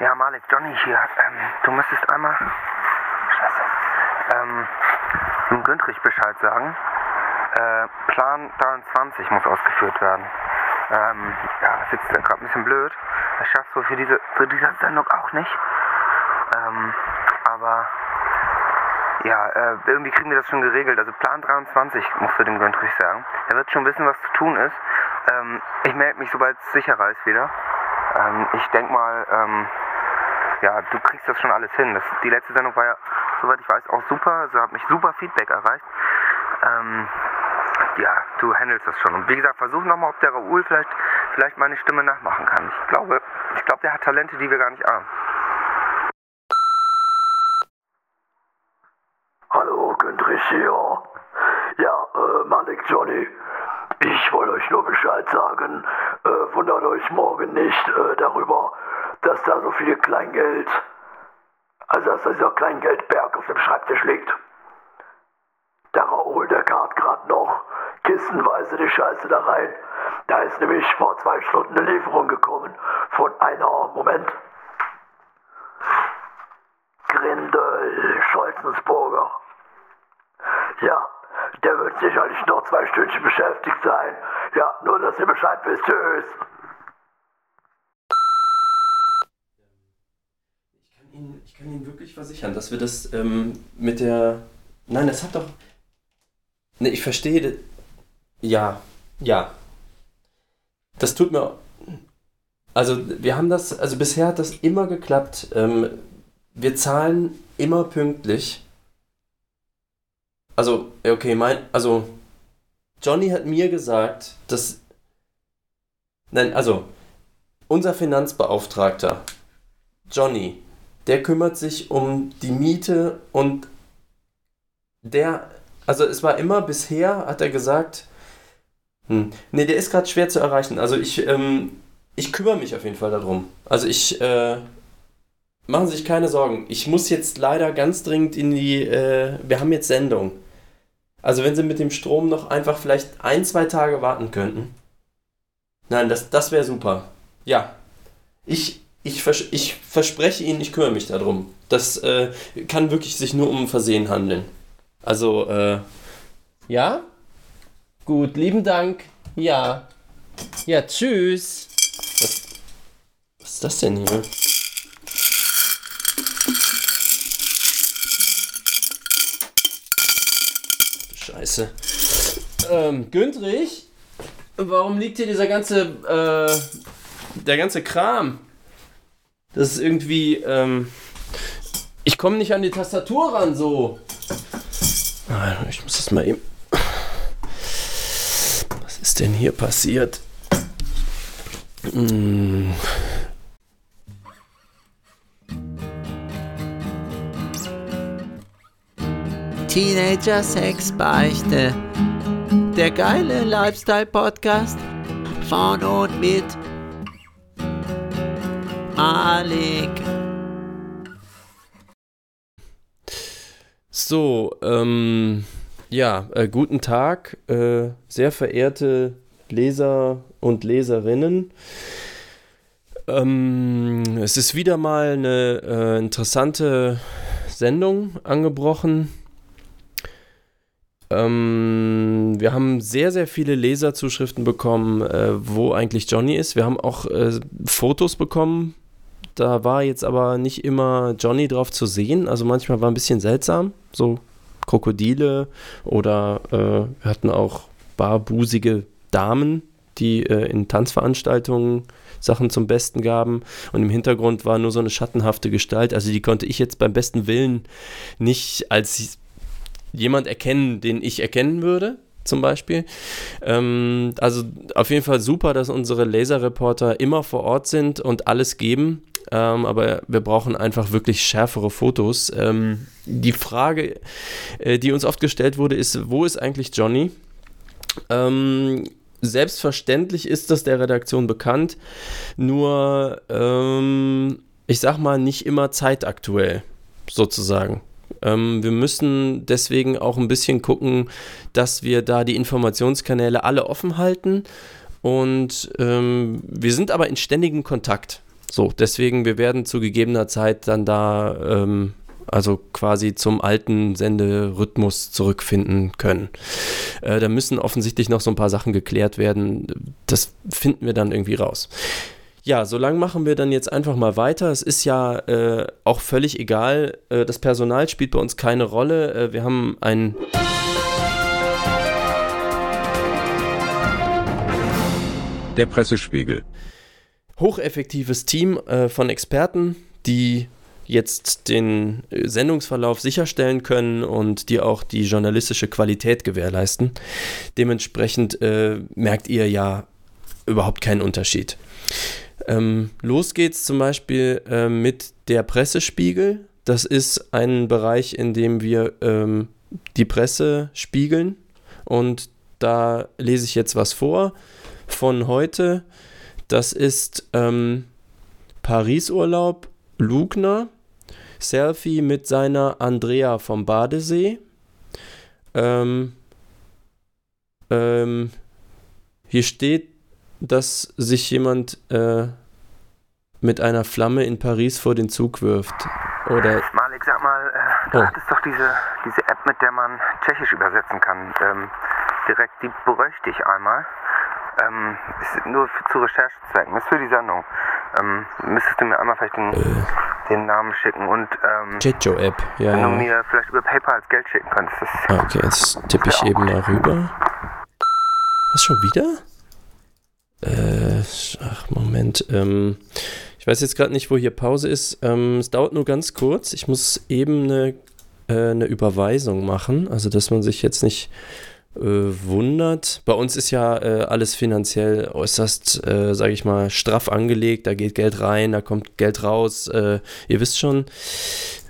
Ja, Malik, Johnny hier. Ähm, du müsstest einmal. Scheiße. Ähm, dem Güntrich Bescheid sagen. Äh, Plan 23 muss ausgeführt werden. Ähm, ja, das ist jetzt gerade ein bisschen blöd. Das schaffst du für diese, für diese Sendung auch nicht. Ähm, aber ja, äh, irgendwie kriegen wir das schon geregelt. Also Plan 23 musst du dem Güntrich sagen. Er wird schon wissen, was zu tun ist. Ähm, ich melde mich, sobald es sicherer ist wieder. Ähm, ich denke mal, ähm, ja, du kriegst das schon alles hin. Das, die letzte Sendung war ja, soweit ich weiß, auch super. Also hat mich super Feedback erreicht. Ähm, ja, du handelst das schon. Und wie gesagt, versuch nochmal, ob der Raoul vielleicht, vielleicht meine Stimme nachmachen kann. Ich glaube, ich glaube, der hat Talente, die wir gar nicht ahnen. Hallo, Gündrich hier. Ja, äh, Malik Johnny. Ich wollte euch nur Bescheid sagen. Äh, wundert euch morgen nicht äh, darüber, dass da so viel Kleingeld, also dass da dieser Kleingeldberg auf dem Schreibtisch liegt. Der Raoul, der kart gerade noch kissenweise die Scheiße da rein. Da ist nämlich vor zwei Stunden eine Lieferung gekommen von einer, Moment, Grindel Scholzensburger. Ja, der wird sicherlich noch zwei Stündchen beschäftigt sein. Ja, nur dass ihr Bescheid wisst. Tschüss. Ich kann Ihnen, ich kann Ihnen wirklich versichern, dass wir das ähm, mit der. Nein, das hat doch. Ne, ich verstehe. Ja, ja. Das tut mir. Also, wir haben das. Also, bisher hat das immer geklappt. Ähm, wir zahlen immer pünktlich. Also, okay, mein. Also, Johnny hat mir gesagt, dass. Nein, also, unser Finanzbeauftragter, Johnny, der kümmert sich um die Miete und der, also es war immer bisher, hat er gesagt, hm, nee, der ist gerade schwer zu erreichen. Also ich, ähm, ich kümmere mich auf jeden Fall darum. Also ich, äh, machen Sie sich keine Sorgen. Ich muss jetzt leider ganz dringend in die, äh, wir haben jetzt Sendung. Also wenn Sie mit dem Strom noch einfach vielleicht ein, zwei Tage warten könnten. Nein, das, das wäre super. Ja. Ich, ich, vers ich verspreche Ihnen, ich kümmere mich darum. Das äh, kann wirklich sich nur um Versehen handeln. Also, äh, ja? Gut, lieben Dank. Ja. Ja, tschüss. Was, was ist das denn hier? Scheiße. Ähm, Güntrich? Warum liegt hier dieser ganze, äh, der ganze Kram? Das ist irgendwie, ähm, ich komme nicht an die Tastatur ran, so. Ich muss das mal eben. Was ist denn hier passiert? Hm. Teenager Sex Beichte. Der geile Lifestyle Podcast von und mit Malik. So, ähm, ja, äh, guten Tag, äh, sehr verehrte Leser und Leserinnen. Ähm, es ist wieder mal eine äh, interessante Sendung angebrochen. Ähm, wir haben sehr, sehr viele Leserzuschriften bekommen, äh, wo eigentlich Johnny ist. Wir haben auch äh, Fotos bekommen. Da war jetzt aber nicht immer Johnny drauf zu sehen. Also manchmal war ein bisschen seltsam. So Krokodile oder äh, wir hatten auch barbusige Damen, die äh, in Tanzveranstaltungen Sachen zum Besten gaben. Und im Hintergrund war nur so eine schattenhafte Gestalt. Also die konnte ich jetzt beim besten Willen nicht als jemand erkennen, den ich erkennen würde, zum Beispiel. Ähm, also auf jeden Fall super, dass unsere Laserreporter immer vor Ort sind und alles geben. Ähm, aber wir brauchen einfach wirklich schärfere Fotos. Ähm, die Frage, äh, die uns oft gestellt wurde, ist, wo ist eigentlich Johnny? Ähm, selbstverständlich ist das der Redaktion bekannt, nur ähm, ich sag mal nicht immer zeitaktuell, sozusagen. Ähm, wir müssen deswegen auch ein bisschen gucken, dass wir da die Informationskanäle alle offen halten und ähm, wir sind aber in ständigem Kontakt. So, deswegen, wir werden zu gegebener Zeit dann da ähm, also quasi zum alten Senderhythmus zurückfinden können. Äh, da müssen offensichtlich noch so ein paar Sachen geklärt werden. Das finden wir dann irgendwie raus. Ja, so lange machen wir dann jetzt einfach mal weiter. Es ist ja äh, auch völlig egal. Äh, das Personal spielt bei uns keine Rolle. Äh, wir haben ein. Der Pressespiegel. Hocheffektives Team äh, von Experten, die jetzt den äh, Sendungsverlauf sicherstellen können und die auch die journalistische Qualität gewährleisten. Dementsprechend äh, merkt ihr ja überhaupt keinen Unterschied. Ähm, los geht's zum Beispiel äh, mit der Pressespiegel. Das ist ein Bereich, in dem wir ähm, die Presse spiegeln. Und da lese ich jetzt was vor von heute. Das ist ähm, Paris-Urlaub, Lugner, Selfie mit seiner Andrea vom Badesee. Ähm, ähm, hier steht, dass sich jemand äh, mit einer Flamme in Paris vor den Zug wirft. Oder. Malik, sag mal, äh, du Oh. hattest doch diese, diese App, mit der man Tschechisch übersetzen kann. Ähm, direkt, die bräuchte ich einmal. Ähm, nur für, zu Recherchezwecken, ist für die Sendung. Ähm, müsstest du mir einmal vielleicht den, den Namen schicken und ähm, Jetjo-App, ja. wenn du mir vielleicht über PayPal als Geld schicken könntest. Das Ah, okay, jetzt tippe ich eben mal rüber. Was schon wieder? Äh, ach, Moment. Ähm, ich weiß jetzt gerade nicht, wo hier Pause ist. Ähm, es dauert nur ganz kurz. Ich muss eben eine, äh, eine Überweisung machen. Also, dass man sich jetzt nicht äh, wundert. Bei uns ist ja äh, alles finanziell äußerst, äh, sage ich mal, straff angelegt. Da geht Geld rein, da kommt Geld raus. Äh, ihr wisst schon.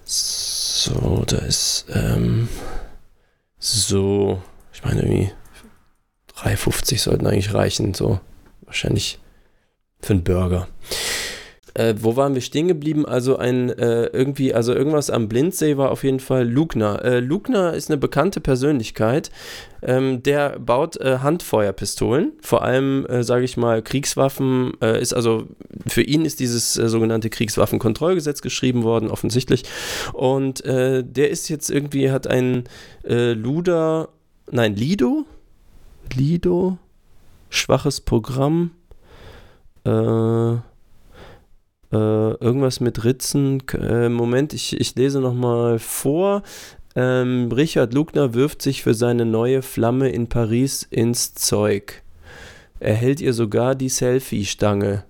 So, da ist, ähm, so, ich meine irgendwie 3,50 sollten eigentlich reichen, so wahrscheinlich für einen Burger. Äh, wo waren wir stehen geblieben? Also ein äh, irgendwie, also irgendwas am Blindsee war auf jeden Fall Lugner. Äh, Lugner ist eine bekannte Persönlichkeit. Ähm, der baut äh, Handfeuerpistolen, vor allem, äh, sage ich mal, Kriegswaffen. Äh, ist also für ihn ist dieses äh, sogenannte Kriegswaffenkontrollgesetz geschrieben worden, offensichtlich. Und äh, der ist jetzt irgendwie hat ein äh, Luder, nein Lido, Lido, schwaches Programm. Äh, äh, irgendwas mit Ritzen. Äh, Moment, ich, ich lese nochmal vor. Ähm, Richard Lugner wirft sich für seine neue Flamme in Paris ins Zeug. Er hält ihr sogar die Selfie-Stange.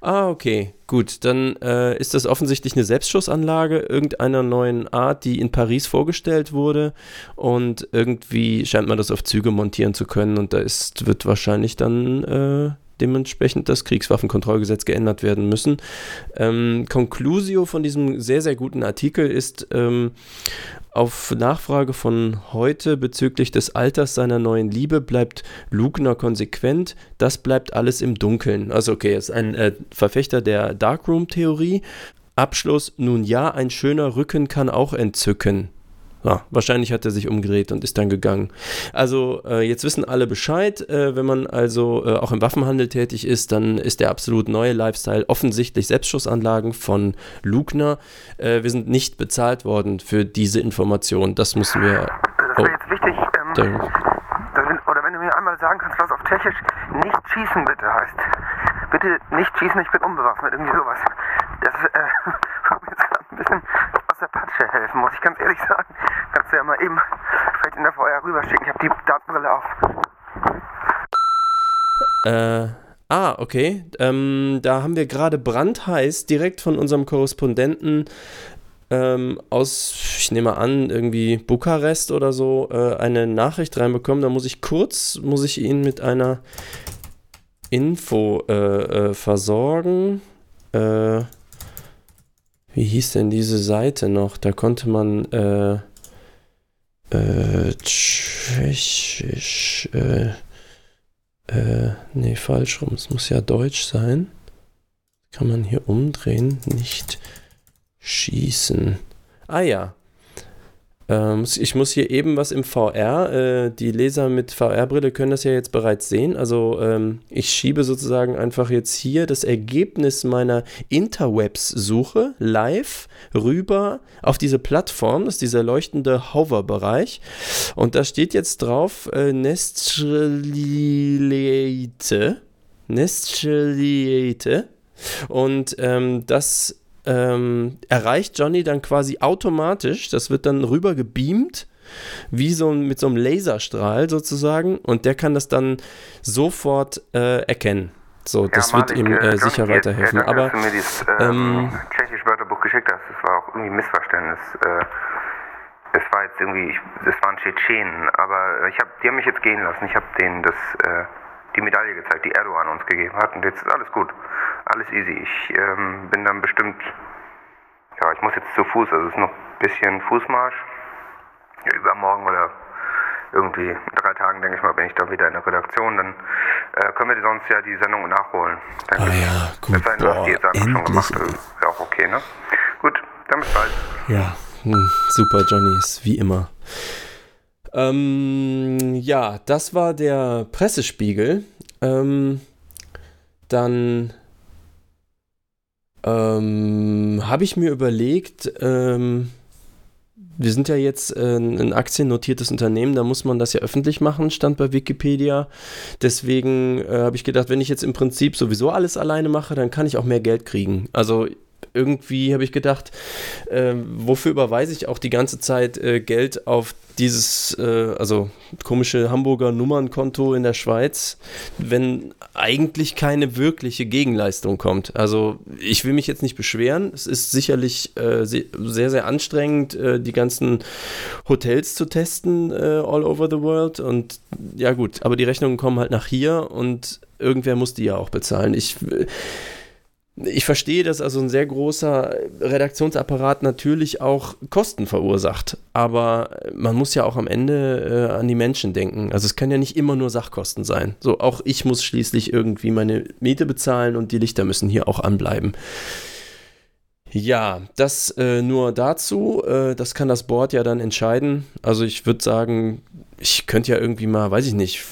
Ah, okay, gut. Dann äh, ist das offensichtlich eine Selbstschussanlage irgendeiner neuen Art, die in Paris vorgestellt wurde. Und irgendwie scheint man das auf Züge montieren zu können. Und da ist, wird wahrscheinlich dann äh, dementsprechend das Kriegswaffenkontrollgesetz geändert werden müssen. Ähm, Conclusio von diesem sehr, sehr guten Artikel ist ähm, auf Nachfrage von heute bezüglich des Alters seiner neuen Liebe bleibt Lugner konsequent. Das bleibt alles im Dunkeln. Also okay, er ist ein äh, Verfechter der Darkroom-Theorie. Abschluss, nun ja, ein schöner Rücken kann auch entzücken. Ja, wahrscheinlich hat er sich umgedreht und ist dann gegangen. Also äh, jetzt wissen alle Bescheid. Äh, wenn man also äh, auch im Waffenhandel tätig ist, dann ist der absolut neue Lifestyle offensichtlich Selbstschussanlagen von Lugner. Äh, wir sind nicht bezahlt worden für diese Information. Das müssen wir. Das wäre jetzt wichtig, ähm, oder wenn du mir einmal sagen kannst, was auf Tschechisch nicht schießen bitte heißt. Bitte nicht schießen, ich bin unbewaffnet, irgendwie sowas. Das äh, ein bisschen aus der Patsche helfen, muss ich ganz ehrlich sagen. Kannst du ja mal eben vielleicht in der VR rüberschicken. Ich habe die Datenbrille auf. Äh, ah, okay. Ähm, da haben wir gerade brandheiß direkt von unserem Korrespondenten ähm, aus, ich nehme an, irgendwie Bukarest oder so, äh, eine Nachricht reinbekommen. Da muss ich kurz, muss ich ihn mit einer Info äh, äh, versorgen. Äh, wie hieß denn diese Seite noch? Da konnte man äh, äh, Tschechisch, äh, äh, nee, falsch rum. Es muss ja Deutsch sein. Kann man hier umdrehen, nicht schießen. Ah ja. Ähm, ich muss hier eben was im VR, äh, die Leser mit VR-Brille können das ja jetzt bereits sehen. Also ähm, ich schiebe sozusagen einfach jetzt hier das Ergebnis meiner Interwebs-Suche live rüber auf diese Plattform, das ist dieser leuchtende Hover-Bereich. Und da steht jetzt drauf äh, Nestcheliete. Nestcheliete. Und ähm, das ähm, erreicht Johnny dann quasi automatisch, das wird dann rüber gebeamt, wie so mit so einem Laserstrahl sozusagen, und der kann das dann sofort äh, erkennen. So, das Ja, wird ihm äh, äh, sicher danke dir. weiterhelfen. Danke, Aber dass du mir dieses ähm, ähm, tschechische Wörterbuch geschickt hast. Das war auch irgendwie ein Missverständnis. Äh, es war jetzt irgendwie, es waren Tschetschenen, aber ich hab, die haben mich jetzt gehen lassen. Ich habe denen das, äh, die Medaille gezeigt, die Erdogan uns gegeben hat. Und jetzt ist alles gut. Alles easy. Ich ähm, bin dann bestimmt, ja, ich muss jetzt zu Fuß, also es ist noch ein bisschen Fußmarsch. Ja, übermorgen oder irgendwie in drei Tagen, denke ich mal, bin ich dann wieder in der Redaktion. Dann äh, können wir sonst ja die Sendung nachholen. denke Ah ja, gut. Es sei denn, du hast Boah, die jetzt einfach schon endlich. gemacht. Ist ja auch okay, ne? Gut, dann bis bald. Ja, hm, super, Johnny, ist wie immer. Ähm, ja, das war der Pressespiegel. Ähm, dann ähm, habe ich mir überlegt, ähm, wir sind ja jetzt äh, ein aktiennotiertes Unternehmen, da muss man das ja öffentlich machen, stand bei Wikipedia. Deswegen äh, habe ich gedacht, wenn ich jetzt im Prinzip sowieso alles alleine mache, dann kann ich auch mehr Geld kriegen. Also irgendwie habe ich gedacht, äh, wofür überweise ich auch die ganze Zeit äh, Geld auf dieses, äh, also komische Hamburger Nummernkonto in der Schweiz, wenn eigentlich keine wirkliche Gegenleistung kommt. Also ich will mich jetzt nicht beschweren. Es ist sicherlich äh, se sehr, sehr anstrengend, äh, die ganzen Hotels zu testen äh, all over the world. Und ja gut, aber die Rechnungen kommen halt nach hier und irgendwer muss die ja auch bezahlen. Ich ich verstehe, dass also ein sehr großer Redaktionsapparat natürlich auch Kosten verursacht, aber man muss ja auch am Ende äh, an die Menschen denken. Also es kann ja nicht immer nur Sachkosten sein. So, auch ich muss schließlich irgendwie meine Miete bezahlen und die Lichter müssen hier auch anbleiben. Ja, das äh, nur dazu. Äh, das kann das Board ja dann entscheiden. Also ich würde sagen, ich könnte ja irgendwie mal, weiß ich nicht,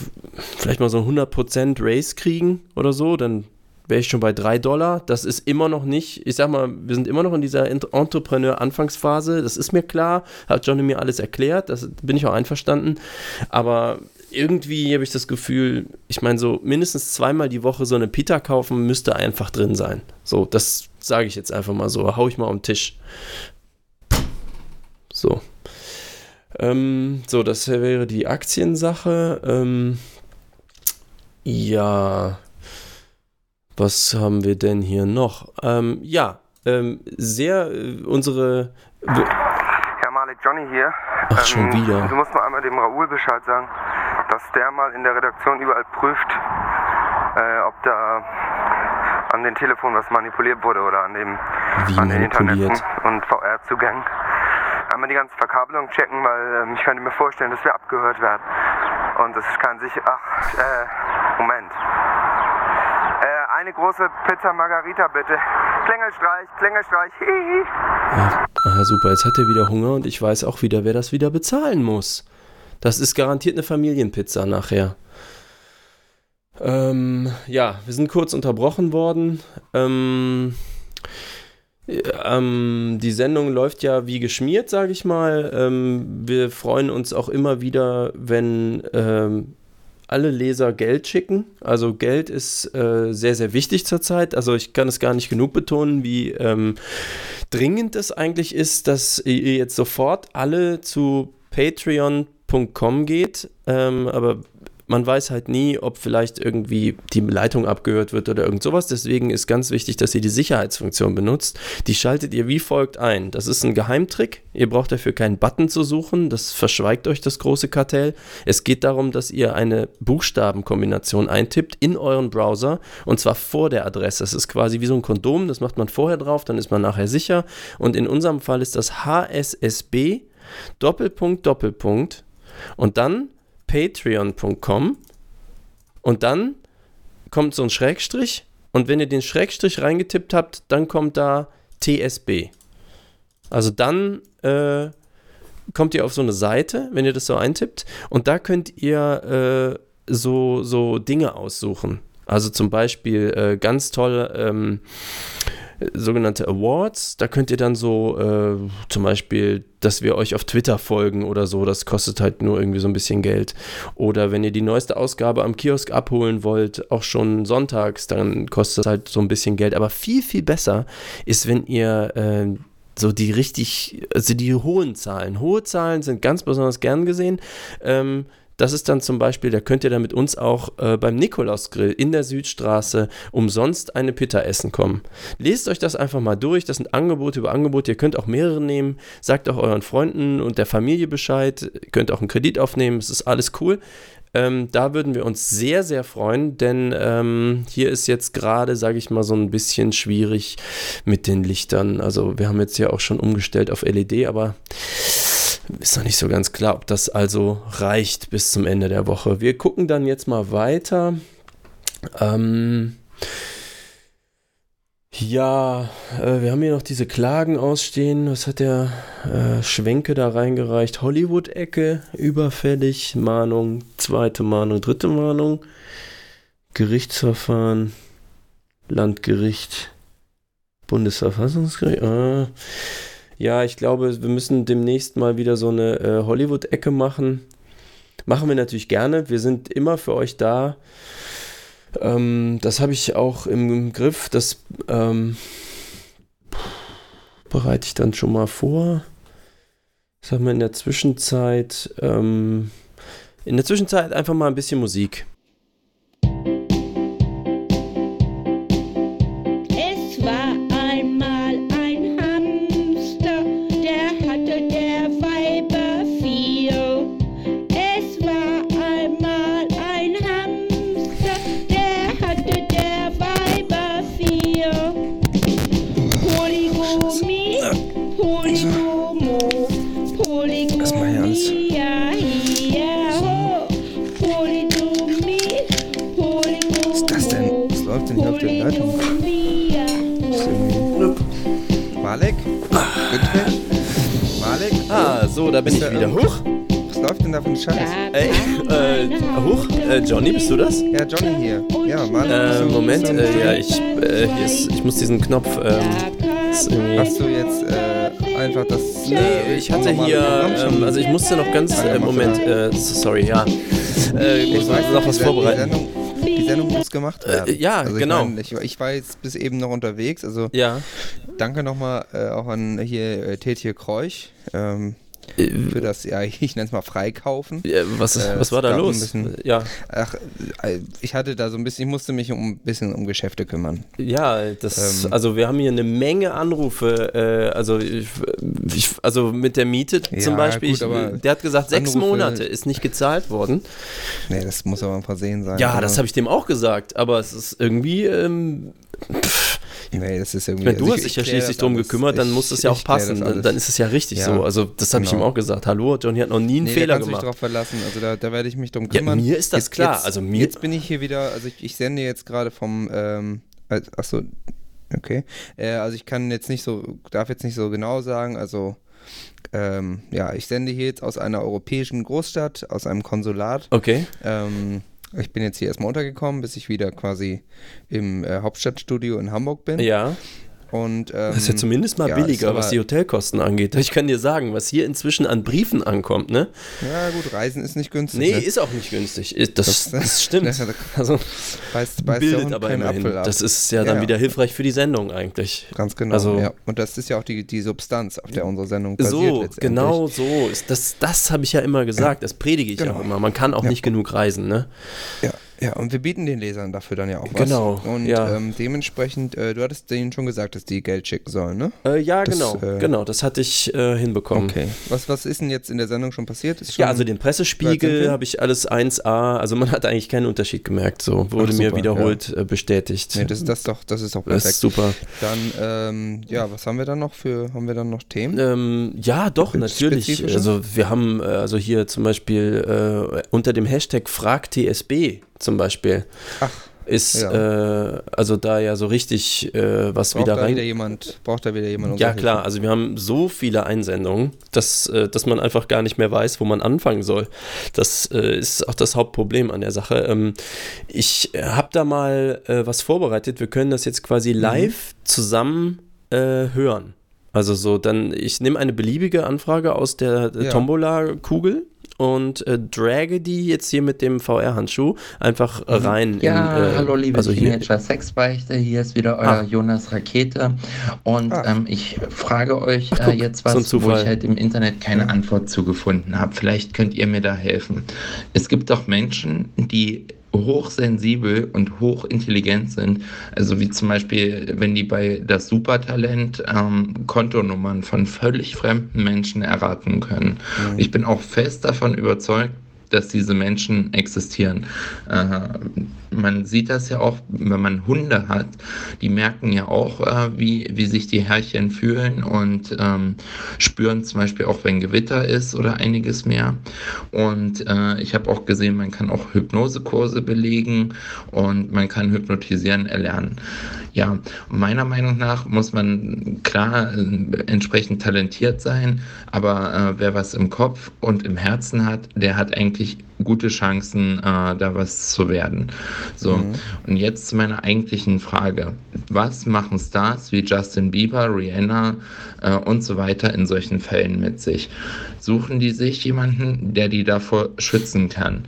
vielleicht mal so ein 100% Race kriegen oder so, dann wäre ich schon bei 3 Dollar. Das ist immer noch nicht, ich sag mal, wir sind immer noch in dieser Ent- Entrepreneur-Anfangsphase. Das ist mir klar, hat Johnny mir alles erklärt, das bin ich auch einverstanden. Aber irgendwie habe ich das Gefühl, ich meine, so mindestens zweimal die Woche so eine Pita kaufen müsste einfach drin sein. So, das sage ich jetzt einfach mal so, hau ich mal am Tisch. So. Ähm, so, das wäre die Aktiensache. Ähm, ja. Was haben wir denn hier noch? Ähm, ja, ähm, sehr äh, unsere. Ja, Malik, Johnny hier. Ähm, Ach, schon wieder. Du musst mal einmal dem Raoul Bescheid sagen, dass der mal in der Redaktion überall prüft, äh, ob da an den Telefonen was manipuliert wurde oder an dem Wie an den? Interneten und VR-Zugängen. Einmal die ganze Verkabelung checken, weil ähm, ich könnte mir vorstellen, dass wir abgehört werden. Und das kann sich. Ach, äh, Moment. Eine große Pizza Margarita bitte. Klingelstreich, Klingelstreich. Hihi. Ah, super, jetzt hat er wieder Hunger und ich weiß auch wieder, wer das wieder bezahlen muss. Das ist garantiert eine Familienpizza nachher. Ähm, ja, wir sind kurz unterbrochen worden. Ähm, ähm, die Sendung läuft ja wie geschmiert, sage ich mal. Ähm, wir freuen uns auch immer wieder, wenn ähm, alle Leser Geld schicken. Also Geld ist äh, sehr, sehr wichtig zurzeit. Also ich kann es gar nicht genug betonen, wie ähm, dringend es eigentlich ist, dass ihr jetzt sofort alle zu patreon.com geht. Ähm, aber man weiß halt nie, ob vielleicht irgendwie die Leitung abgehört wird oder irgend sowas. Deswegen ist ganz wichtig, dass ihr die Sicherheitsfunktion benutzt. Die schaltet ihr wie folgt ein. Das ist ein Geheimtrick. Ihr braucht dafür keinen Button zu suchen. Das verschweigt euch das große Kartell. Es geht darum, dass ihr eine Buchstabenkombination eintippt in euren Browser und zwar vor der Adresse. Das ist quasi wie so ein Kondom. Das macht man vorher drauf, dann ist man nachher sicher. Und in unserem Fall ist das HSSB Doppelpunkt Doppelpunkt und dann patreon.com und dann kommt so ein Schrägstrich und wenn ihr den Schrägstrich reingetippt habt, dann kommt da TSB. Also dann äh, kommt ihr auf so eine Seite, wenn ihr das so eintippt, und da könnt ihr äh, so, so Dinge aussuchen. Also zum Beispiel äh, ganz toll ähm, sogenannte Awards. Da könnt ihr dann so äh, zum Beispiel, dass wir euch auf Twitter folgen oder so. Das kostet halt nur irgendwie so ein bisschen Geld. Oder wenn ihr die neueste Ausgabe am Kiosk abholen wollt, auch schon sonntags, dann kostet es halt so ein bisschen Geld. Aber viel, viel besser ist, wenn ihr äh, so die richtig, also die hohen Zahlen. Hohe Zahlen sind ganz besonders gern gesehen. Ähm, das ist dann zum Beispiel, da könnt ihr dann mit uns auch äh, beim Nikolausgrill in der Südstraße umsonst eine Pitta essen kommen. Lest euch das einfach mal durch. Das sind Angebote über Angebote. Ihr könnt auch mehrere nehmen. Sagt auch euren Freunden und der Familie Bescheid. Ihr könnt auch einen Kredit aufnehmen. Es ist alles cool. Ähm, da würden wir uns sehr, sehr freuen, denn ähm, hier ist jetzt gerade, sage ich mal, so ein bisschen schwierig mit den Lichtern. Also wir haben jetzt ja auch schon umgestellt auf LED, aber ist noch nicht so ganz klar, ob das also reicht bis zum Ende der Woche. Wir gucken dann jetzt mal weiter. Ähm, ja, äh, wir haben hier noch diese Klagen ausstehen. Was hat der äh, Schwenke da reingereicht? Hollywood-Ecke, überfällig, Mahnung, zweite Mahnung, dritte Mahnung, Gerichtsverfahren, Landgericht, Bundesverfassungsgericht. Ah. Ja, ich glaube, wir müssen demnächst mal wieder so eine äh, Hollywood-Ecke machen. Machen wir natürlich gerne. Wir sind immer für euch da. Ähm, das habe ich auch im, im Griff. Das ähm, bereite ich dann schon mal vor. Was haben wir in der Zwischenzeit? Ähm, in der Zwischenzeit einfach mal ein bisschen Musik. Da bin ich wieder. Huch! Was läuft denn da für ein Scheiß? Ey, äh, huch, äh, Johnny, bist du das? Ja, Johnny hier. Ja, Malek. Äh, Moment, äh, ja, ich, äh, hier ist, ich muss diesen Knopf, ähm, ist irgendwie- Hast du jetzt äh, einfach das. Nee, ich hatte hier, ähm, also ich musste noch ganz, äh, Moment, äh, sorry, ja. Äh, ich muss weiß, noch was die- vorbereiten. Die Sendung, muss gemacht werden. Äh, ja, also genau. Ich, mein, ich, ich war jetzt bis eben noch unterwegs, also Ja, danke nochmal äh, auch an hier äh, Tetje Kreuch ähm, äh, für das, ja, ich nenne es mal Freikaufen. äh, was, Äh, was war da los? bisschen- Ja, Ach, äh, ich hatte da so ein bisschen, ich musste mich um ein bisschen um Geschäfte kümmern. ja, das, Ähm. also wir haben hier eine Menge Anrufe, äh, also ich, ich, also mit der Miete zum Ja, Beispiel, gut, ich, der hat gesagt, sechs Anrufe- Monate ist nicht gezahlt worden. Nee, das muss aber ein Versehen sein. Ja, oder? das habe ich dem auch gesagt, aber es ist irgendwie, ähm, pff, Nee, das ist irgendwie. Wenn du also hast ich- dich ja ich schließlich das drum alles. gekümmert, dann Ich- muss das ja auch ich passen. Dann, dann ist es ja richtig Ja, so. Also das habe ich genau. ihm auch gesagt. Hallo, Johnny hat noch nie einen Nee, Fehler da kannst gemacht. drauf verlassen. Also da, da werde ich mich drum Ja, kümmern. mir ist das jetzt, klar. Jetzt, Also mir- jetzt bin ich hier wieder, also ich, ich sende jetzt gerade vom, ähm, also- ach so, okay. Äh, also ich kann jetzt nicht so, darf jetzt nicht so genau sagen, also ähm, ja, ich sende hier jetzt aus einer europäischen Großstadt, aus einem Konsulat. Okay. Ähm, ich bin jetzt hier erstmal untergekommen, bis ich wieder quasi im äh, Hauptstadtstudio in Hamburg bin. Ja. Und, ähm, Das ist ja zumindest mal ja, billiger, was die Hotelkosten angeht. Ich kann dir sagen, was hier inzwischen an Briefen ankommt, ne? Ja, gut, Reisen ist nicht günstig. Nee, ne? ist auch nicht günstig. Das, Das- das, stimmt. das- Also beißt, beißt bildet aber immerhin. Apfel ab. Das ist ja dann Ja, ja. wieder hilfreich für die Sendung eigentlich. Ganz genau. Also- ja. Und das ist ja auch die, die Substanz, auf der unsere Sendung basiert. So, genau so. Ist das das habe ich ja immer gesagt. Das predige ich Genau. auch immer. Man kann auch nicht genug reisen, ne? Ja, ja, und wir bieten den Lesern dafür dann ja auch was. Genau, Und ja. ähm, dementsprechend, äh, du hattest denen schon gesagt, dass die Geld schicken sollen, ne? Äh, ja, Das, genau. äh, genau, das hatte ich äh, hinbekommen. Okay. Was, was ist denn jetzt in der Sendung schon passiert? Schon, Ja, also den Pressespiegel habe ich alles 1A, also man hat eigentlich keinen Unterschied gemerkt, so wurde Ach, mir super, wiederholt äh, bestätigt. Nee, das, das, doch, das ist doch Das perfekt. ist super. Dann, ähm, ja, was haben wir dann noch für, haben wir dann noch Themen? Ähm, ja, doch, natürlich. Also wir haben äh, also hier zum Beispiel unter dem Hashtag FragTSB zum Beispiel. Ach. ist Ja. äh, also da ja so richtig äh, was Braucht wieder da rein. wieder jemand, braucht da wieder jemand Ja klar, Hilfe? also wir haben so viele Einsendungen, dass, äh, dass man einfach gar nicht mehr weiß, wo man anfangen soll. Das äh, ist auch das Hauptproblem an der Sache. Ähm, ich habe da mal äh, was vorbereitet. Wir können das jetzt quasi Mhm. live zusammen äh, hören. Also so, dann, ich nehme eine beliebige Anfrage aus der Ja. Tombola-Kugel und äh, drage die jetzt hier mit dem VR-Handschuh einfach äh, rein. Ja, in, äh, hallo liebe also hier, Teenager Sexbeichte, hier ist wieder euer Ah. Jonas Rakete und Ah. ähm, ich frage euch äh, jetzt so was, wo Zufall. ich halt im Internet keine Antwort zugefunden habe. Vielleicht könnt ihr mir da helfen. Es gibt doch Menschen, die hochsensibel und hochintelligent sind, also wie zum Beispiel, wenn die bei das Supertalent ähm, Kontonummern von völlig fremden Menschen erraten können. Ich bin auch fest davon überzeugt, dass diese Menschen existieren. Äh, man sieht das ja auch, wenn man Hunde hat, die merken ja auch, äh, wie, wie sich die Herrchen fühlen und ähm, spüren zum Beispiel auch, wenn Gewitter ist oder einiges mehr. Und äh, ich habe auch gesehen, man kann auch Hypnosekurse belegen und man kann hypnotisieren erlernen. Ja, meiner Meinung nach muss man klar äh, entsprechend talentiert sein, aber äh, wer was im Kopf und im Herzen hat, der hat eigentlich gute Chancen, äh, da was zu werden. So, und jetzt zu meiner eigentlichen Frage. Was machen Stars wie Justin Bieber, Rihanna äh, und so weiter in solchen Fällen mit sich? Suchen die sich jemanden, der die davor schützen kann?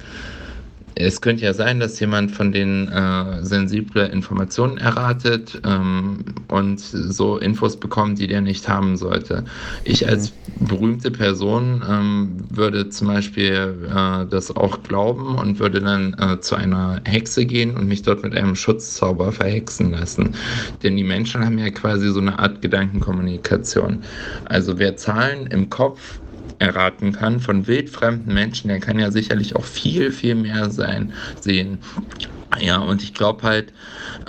Es könnte ja sein, dass jemand von denen äh, sensible Informationen erratet ähm, und so Infos bekommt, die der nicht haben sollte. Ich als berühmte Person ähm, würde zum Beispiel äh, das auch glauben und würde dann äh, zu einer Hexe gehen und mich dort mit einem Schutzzauber verhexen lassen. Denn die Menschen haben ja quasi so eine Art Gedankenkommunikation. Also wer Zahlen im Kopf erraten kann von wildfremden Menschen, der kann ja sicherlich auch viel, viel mehr sein, sehen. Ja, und ich glaube halt,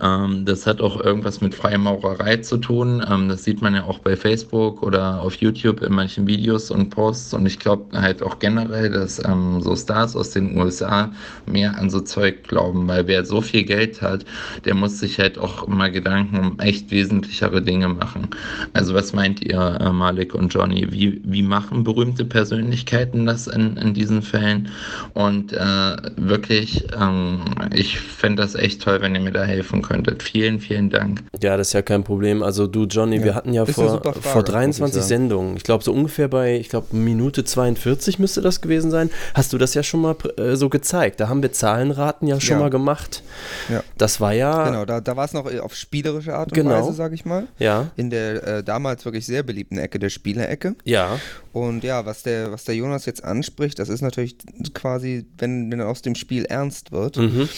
ähm, das hat auch irgendwas mit Freimaurerei zu tun. Ähm, das sieht man ja auch bei Facebook oder auf YouTube in manchen Videos und Posts. Und ich glaube halt auch generell, dass ähm, so Stars aus den USA mehr an so Zeug glauben, weil wer so viel Geld hat, der muss sich halt auch mal Gedanken um echt wesentlichere Dinge machen. Also was meint ihr, äh, Malik und Johnny? Wie, wie machen berühmte Persönlichkeiten das in, in diesen Fällen? Und äh, wirklich, ähm, ich fände das echt toll, wenn ihr mir da helfen könntet. Vielen, vielen Dank. Ja, das ist ja kein Problem. Also du, Johnny, Ja, wir hatten ja ist vor, Frage, vor muss ich 23 sagen. Sendungen, ich glaube so ungefähr bei, ich glaube Minute 42 müsste das gewesen sein, hast du das ja schon mal äh, so gezeigt. Da haben wir Zahlenraten ja schon Ja. mal gemacht. Ja. Das war ja, Genau, da, da war es noch äh, auf spielerische Art und Genau. Weise, sag ich mal. ja, In der äh, damals wirklich sehr beliebten Ecke der Spielerecke. ja, Und ja, was der, was der Jonas jetzt anspricht, das ist natürlich quasi, wenn, wenn aus dem Spiel ernst wird. mhm.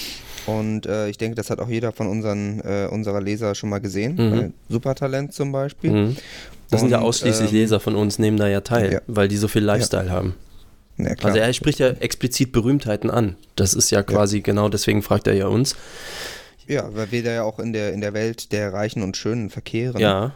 Und äh, ich denke, das hat auch jeder von unseren, äh, unserer Leser schon mal gesehen. Mhm. Bei Supertalent zum Beispiel. Mhm. Das sind ja Und, ausschließlich ähm, Leser von uns, nehmen da ja teil, ja. weil die so viel Lifestyle haben. Ja. Also er spricht ja explizit Berühmtheiten an. Das ist ja quasi genau deswegen fragt er ja uns. ja, weil wir da ja auch in der, in der Welt der Reichen und Schönen verkehren. Ja,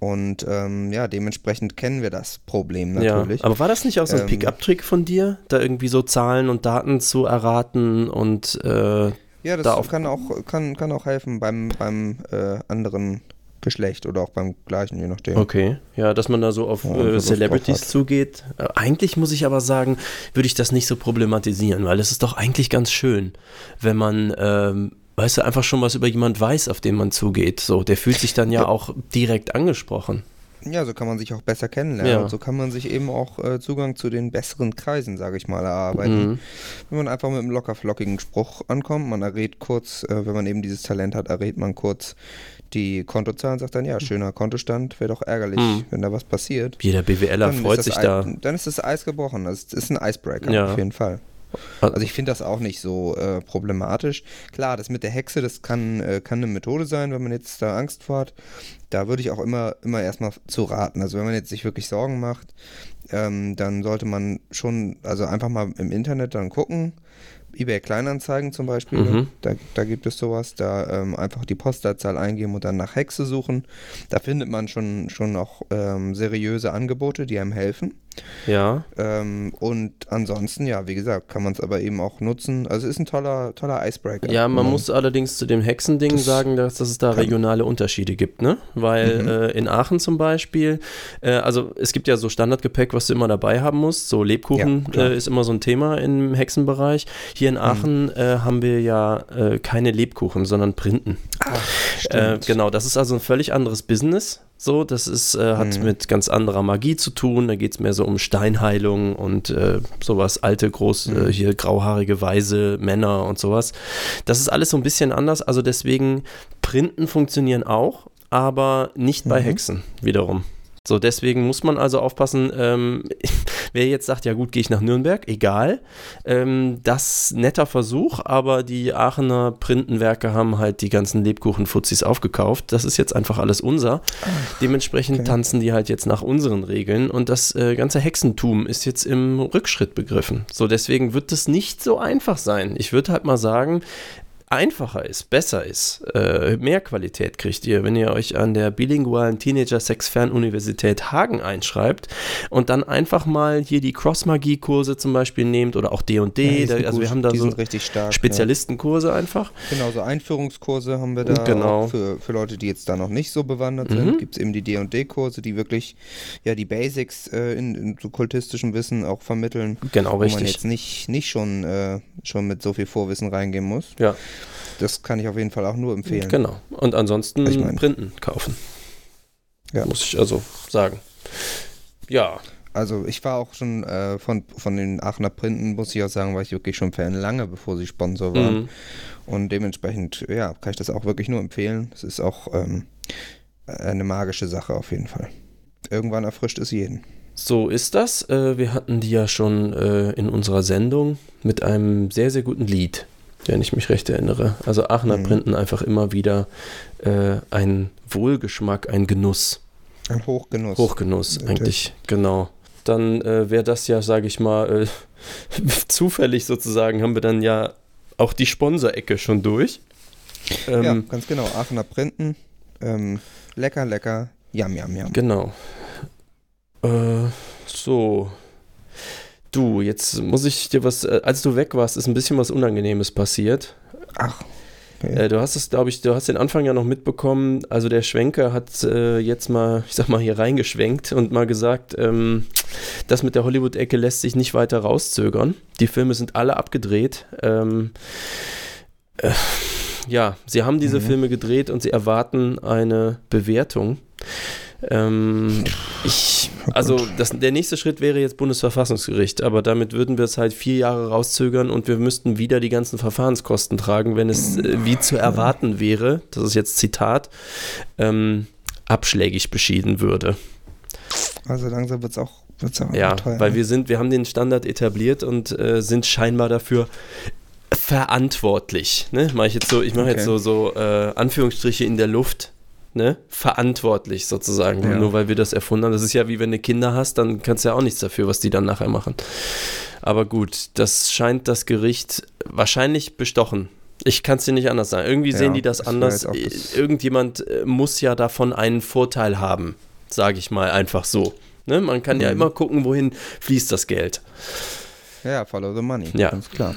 Und ähm, ja, dementsprechend kennen wir das Problem ja. natürlich. Aber war das nicht auch so ein Ähm, Pick-up-Trick von dir, da irgendwie so Zahlen und Daten zu erraten und äh, Ja, das da kann auch, kann, kann auch helfen beim, beim äh, anderen Geschlecht oder auch beim gleichen, je nachdem. Okay, ja, dass man da so auf Ja, äh, Celebrities zugeht. Äh, eigentlich muss ich aber sagen, würde ich das nicht so problematisieren, weil es ist doch eigentlich ganz schön, wenn man, ähm, weißt du, einfach schon was über jemand weiß, auf den man zugeht. So, der fühlt sich dann ja, auch direkt angesprochen. Ja, so kann man sich auch besser kennenlernen Ja. und so kann man sich eben auch äh, Zugang zu den besseren Kreisen, sage ich mal, erarbeiten. Mhm. Wenn man einfach mit einem locker flockigen Spruch ankommt, man errät kurz, äh, wenn man eben dieses Talent hat, errät man kurz die Kontozahlen und sagt dann, ja, schöner Kontostand, wäre doch ärgerlich, Mhm. wenn da was passiert. Jeder BWLer Dann freut sich das da. Dann ist das Eis gebrochen. Das ist, ist ein Icebreaker, Ja. auf jeden Fall. Also ich finde das auch nicht so äh, problematisch. Klar, das mit der Hexe, das kann, äh, kann eine Methode sein, wenn man jetzt da Angst vor hat. Da würde ich auch immer, immer erstmal zu raten. Also wenn man jetzt sich wirklich Sorgen macht, ähm, dann sollte man schon, also einfach mal im Internet dann gucken. eBay Kleinanzeigen zum Beispiel, Mhm. da, da gibt es sowas, da ähm, einfach die Postleitzahl eingeben und dann nach Hexe suchen. Da findet man schon, schon auch ähm, seriöse Angebote, die einem helfen. Ja. Ähm, und ansonsten, ja, wie gesagt, kann man es aber eben auch nutzen. Also es ist ein toller, toller Icebreaker. Ja, man Mhm. muss allerdings zu dem Hexending Das sagen, dass, dass es da regionale Unterschiede gibt, ne? Weil Mhm. äh, in Aachen zum Beispiel, äh, also es gibt ja so Standardgepäck, was du immer dabei haben musst. So Lebkuchen Ja. Mhm. äh, ist immer so ein Thema im Hexenbereich. Hier in Aachen äh, haben wir ja äh, keine Lebkuchen, sondern Printen. Ach, Äh, genau, das ist also ein völlig anderes Business. So, das ist, äh, hat Mhm. mit ganz anderer Magie zu tun. Da geht es mehr so um Steinheilung und äh, sowas, alte, groß, Mhm. äh, hier grauhaarige, weise Männer und sowas. Das ist alles so ein bisschen anders. Also deswegen, Printen funktionieren auch, aber nicht bei Mhm. Hexen wiederum. So, deswegen muss man also aufpassen, ähm, wer jetzt sagt, ja gut, gehe ich nach Nürnberg, egal. Ähm, das netter Versuch, aber die Aachener Printenwerke haben halt die ganzen Lebkuchen-Fuzis aufgekauft. Das ist jetzt einfach alles unser. Dementsprechend okay. tanzen die halt jetzt nach unseren Regeln und das äh, ganze Hexentum ist jetzt im Rückschritt begriffen. So, deswegen wird es nicht so einfach sein. Ich würde halt mal sagen, einfacher ist, besser ist, äh, mehr Qualität kriegt ihr, wenn ihr euch an der bilingualen Teenager-Sex-Fernuniversität Hagen einschreibt und dann einfach mal hier die Cross-Magie-Kurse zum Beispiel nehmt oder auch Ja, D&D, da, sind also wir haben da so richtig stark. Spezialistenkurse einfach. Ja. Genau, so Einführungskurse haben wir da. Genau. Für, für Leute, die jetzt da noch nicht so bewandert Mhm. sind, gibt es eben die D&D-Kurse, die wirklich ja die Basics äh, in, in so kultistischem Wissen auch vermitteln. Genau, Wo man richtig. jetzt nicht, nicht schon, äh, schon mit so viel Vorwissen reingehen muss. Ja, Das kann ich auf jeden Fall auch nur empfehlen. genau. Und ansonsten Ich mein- Printen kaufen. Ja. Muss ich also sagen. Ja, Also ich war auch schon äh, von, von den Aachener Printen, muss ich auch sagen, war ich wirklich schon Fan lange, bevor sie Sponsor waren. mhm. Und dementsprechend, ja, kann ich das auch wirklich nur empfehlen. Es ist auch ähm, eine magische Sache auf jeden Fall. Irgendwann erfrischt es jeden. So ist das. Äh, wir hatten die ja schon äh, in unserer Sendung mit einem sehr, sehr guten Lied, wenn ich mich recht erinnere. Also Aachener Mhm. Printen einfach immer wieder äh, ein Wohlgeschmack, ein Genuss. Ein Hochgenuss. Hochgenuss eigentlich, genau. Dann äh, wäre das ja, sage ich mal, äh, zufällig sozusagen, haben wir dann ja auch die Sponsorecke schon durch. Ähm, ja, ganz genau. Aachener Printen. Ähm, lecker, lecker. Yam, yam, yam. Genau. Äh, so. Du, jetzt muss ich dir was, äh, als du weg warst, ist ein bisschen was Unangenehmes passiert. Ach. Okay. Äh, du hast es, glaube ich, du hast den Anfang ja noch mitbekommen. Also der Schwenker hat äh, jetzt mal, ich sag mal, hier reingeschwenkt und mal gesagt, ähm, das mit der Hollywood-Ecke lässt sich nicht weiter rauszögern. Die Filme sind alle abgedreht. Ähm, äh, ja, sie haben diese Mhm. Filme gedreht und sie erwarten eine Bewertung. Ähm, ich, also das, der nächste Schritt wäre jetzt Bundesverfassungsgericht, aber damit würden wir es halt vier Jahre rauszögern und wir müssten wieder die ganzen Verfahrenskosten tragen, wenn es äh, wie zu erwarten wäre, das ist jetzt Zitat, ähm, abschlägig beschieden würde. Also langsam wird es auch, wird's auch Ja, teuer. weil wir sind, wir haben den Standard etabliert und äh, sind scheinbar dafür verantwortlich. Ne? Mach ich jetzt so, ich mache jetzt Okay. so, so äh, Anführungsstriche in der Luft. Ne? Verantwortlich sozusagen, Ja. nur weil wir das erfunden haben. Das ist ja wie wenn du Kinder hast, dann kannst du ja auch nichts dafür, was die dann nachher machen. Aber gut, das scheint das Gericht wahrscheinlich bestochen. Ich kann es dir nicht anders sagen. Irgendwie Ja, sehen die das anders. das- Irgendjemand äh, muss ja davon einen Vorteil haben, sage ich mal einfach so. Ne? Man kann ja Mhm. immer gucken, wohin fließt das Geld. ja, follow the money. Ja. Ganz klar.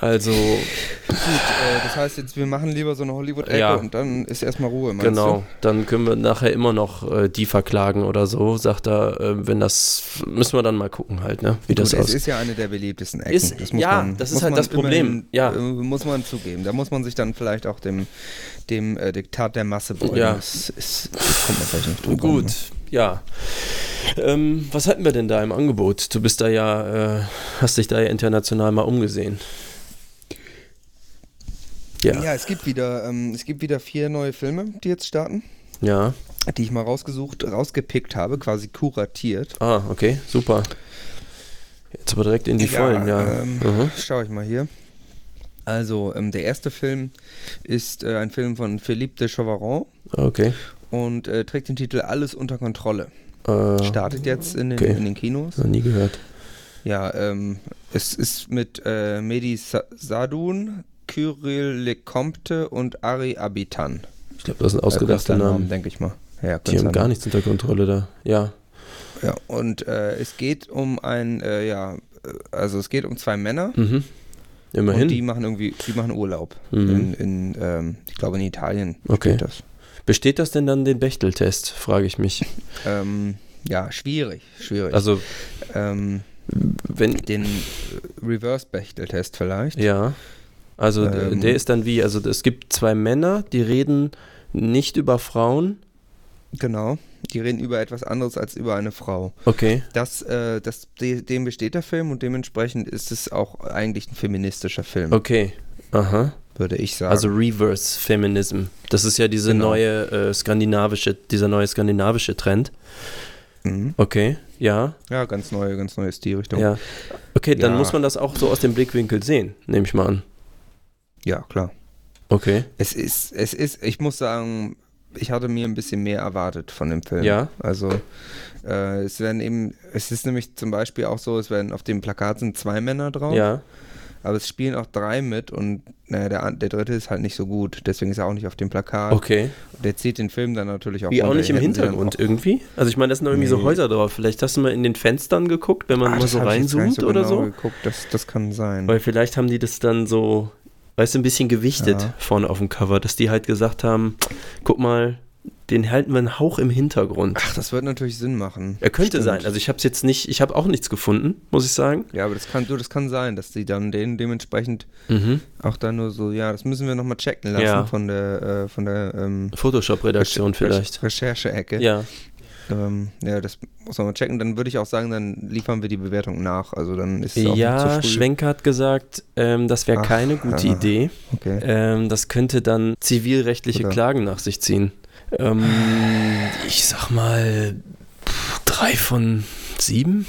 Also, Gut, äh, das heißt jetzt, wir machen lieber so eine Hollywood-Ecke Ja. und dann ist erstmal Ruhe, genau, dann können wir nachher immer noch äh, die verklagen oder so, sagt er, äh, wenn das, müssen wir dann mal gucken halt, ne, wie du? das Gut, es aussieht. ist ja eine der beliebtesten Ecken. Ist- ja, das ist halt man das Problem, immerhin, ja. äh, muss man zugeben. Da muss man sich dann vielleicht auch dem, dem äh, Diktat der Masse beugen. Ja. Das, ist, das kommt man vielleicht nicht drüber. Gut, ne? ja. Ähm, was hatten wir denn da im Angebot? Du bist da ja, äh, hast dich da ja international mal umgesehen. Ja, Ja, es gibt wieder, ähm, es gibt wieder vier neue Filme, die jetzt starten, ja. die ich mal rausgesucht, rausgepickt habe, quasi kuratiert. Ah, okay, super. Jetzt aber direkt in die Vollen, ja. Ähm, Mhm. Schau ich mal hier. Also, ähm, der erste Film ist äh, ein Film von Philippe de Chavaron Okay. und äh, trägt den Titel Alles unter Kontrolle. Äh, Startet jetzt in den, okay. in den Kinos. noch nie gehört. Ja, ähm, es ist mit äh, Mehdi Sa Sadun, Kyrill Lecomte und Ari Abitan. Ich glaube, das sind ausgedachte Äh, Namen. denke ich mal. Ja, Die haben gar nichts unter Kontrolle da. Ja. Ja, und äh, es geht um ein, äh, ja, äh, also es geht um zwei Männer Mhm. Immerhin. und die machen irgendwie, die machen Urlaub. Mhm. In, in ähm, ich glaube in Italien Okay. das. Besteht das denn dann den Bechteltest, frage ich mich. Ähm, ja, schwierig, schwierig. Also, ähm, wenn, den Reverse-Bechtel-Test vielleicht. ja. Also, Ähm. der ist dann wie, also es gibt zwei Männer, die reden nicht über Frauen. Genau. Die reden über etwas anderes als über eine Frau. Okay. Das, äh, das, de, dem besteht der Film und dementsprechend ist es auch eigentlich ein feministischer Film, Okay. Aha. würde ich sagen. Also Reverse Feminism. Das ist ja diese Genau. neue äh, skandinavische, dieser neue skandinavische Trend. mhm. Okay. Ja. ja, ganz neue, ganz neue Stilrichtung. Ja. Okay, dann Ja. muss man das auch so aus dem Blickwinkel sehen, nehme ich mal an. Ja, klar. Okay. Es ist, es ist, ich muss sagen, ich hatte mir ein bisschen mehr erwartet von dem Film. Ja. Also äh, es werden eben, es ist nämlich zum Beispiel auch so, es werden auf dem Plakat sind zwei Männer drauf, Ja. aber es spielen auch drei mit und naja, der, der dritte ist halt nicht so gut, deswegen ist er auch nicht auf dem Plakat. Okay. Der zieht den Film dann natürlich auch Wie auch nicht im Hätten Hintergrund irgendwie. Also ich meine, das sind irgendwie so Nee. Häuser drauf. Vielleicht hast du mal in den Fenstern geguckt, wenn man Ah, mal so reinzoomt oder genau so. Geguckt. Das, das kann sein. Weil vielleicht haben die das dann so, weißt du, ein bisschen gewichtet Ja. vorne auf dem Cover, dass die halt gesagt haben, guck mal, den halten wir einen Hauch im Hintergrund. Ach, das wird natürlich Sinn machen. Er könnte Stimmt. sein. Also ich habe es jetzt nicht, ich habe auch nichts gefunden, muss ich sagen. Ja, aber das kann, du, das kann sein, dass die dann den dementsprechend Mhm. auch dann nur so, ja, das müssen wir nochmal checken lassen Ja. von der, äh, von der ähm, Photoshop-Redaktion vielleicht. Recherche-Ecke. Ja. Ähm, ja, das muss man mal checken. Dann würde ich auch sagen, dann liefern wir die Bewertung nach. Also dann ist es auch Ja, zu früh. Schwenk hat gesagt, ähm, das wäre keine gute ja. Idee. Okay. Ähm, das könnte dann zivilrechtliche Oder- Klagen nach sich ziehen. Ähm, ich sag mal pff, drei von sieben.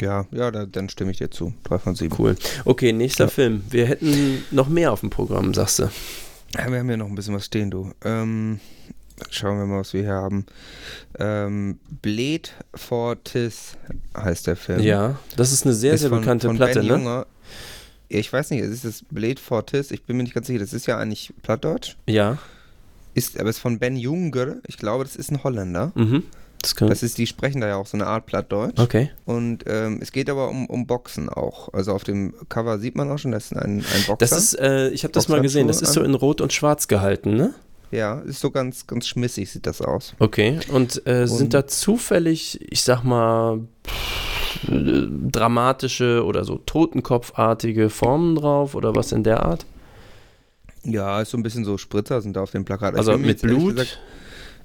Ja, ja, da, dann stimme ich dir zu. Drei von sieben. Cool. Okay, nächster Ja. Film. Wir hätten noch mehr auf dem Programm, sagst du. Ja, wir haben ja noch ein bisschen was stehen, du. Ähm, schauen wir mal, was wir hier haben. Ähm, Blade Fortis heißt der Film. Ja, das ist eine sehr, Ist sehr von- bekannte von Platte, ben ne? Junger. Ja, ich weiß nicht, es ist das Blade Fortis, ich bin mir nicht ganz sicher, das ist ja eigentlich Plattdeutsch. Ja. Ist, aber es ist von Ben Junger, ich glaube, das ist ein Holländer. Mhm. Das kann, Das ist, die sprechen da ja auch so eine Art Plattdeutsch. okay. Und ähm, es geht aber um, um Boxen auch. Also auf dem Cover sieht man auch schon, das ist ein, ein Boxer. Das ist, äh, ich habe das mal gesehen, das ist so in Rot und Schwarz gehalten, ne? Ja, ist so ganz, ganz schmissig sieht das aus. Okay. Und, äh, Und- sind da zufällig, ich sag mal, pff, äh, dramatische oder so totenkopfartige Formen drauf oder was in der Art? Ja, ist so ein bisschen so Spritzer sind da auf dem Plakat. Also mir mit Blut? gesagt-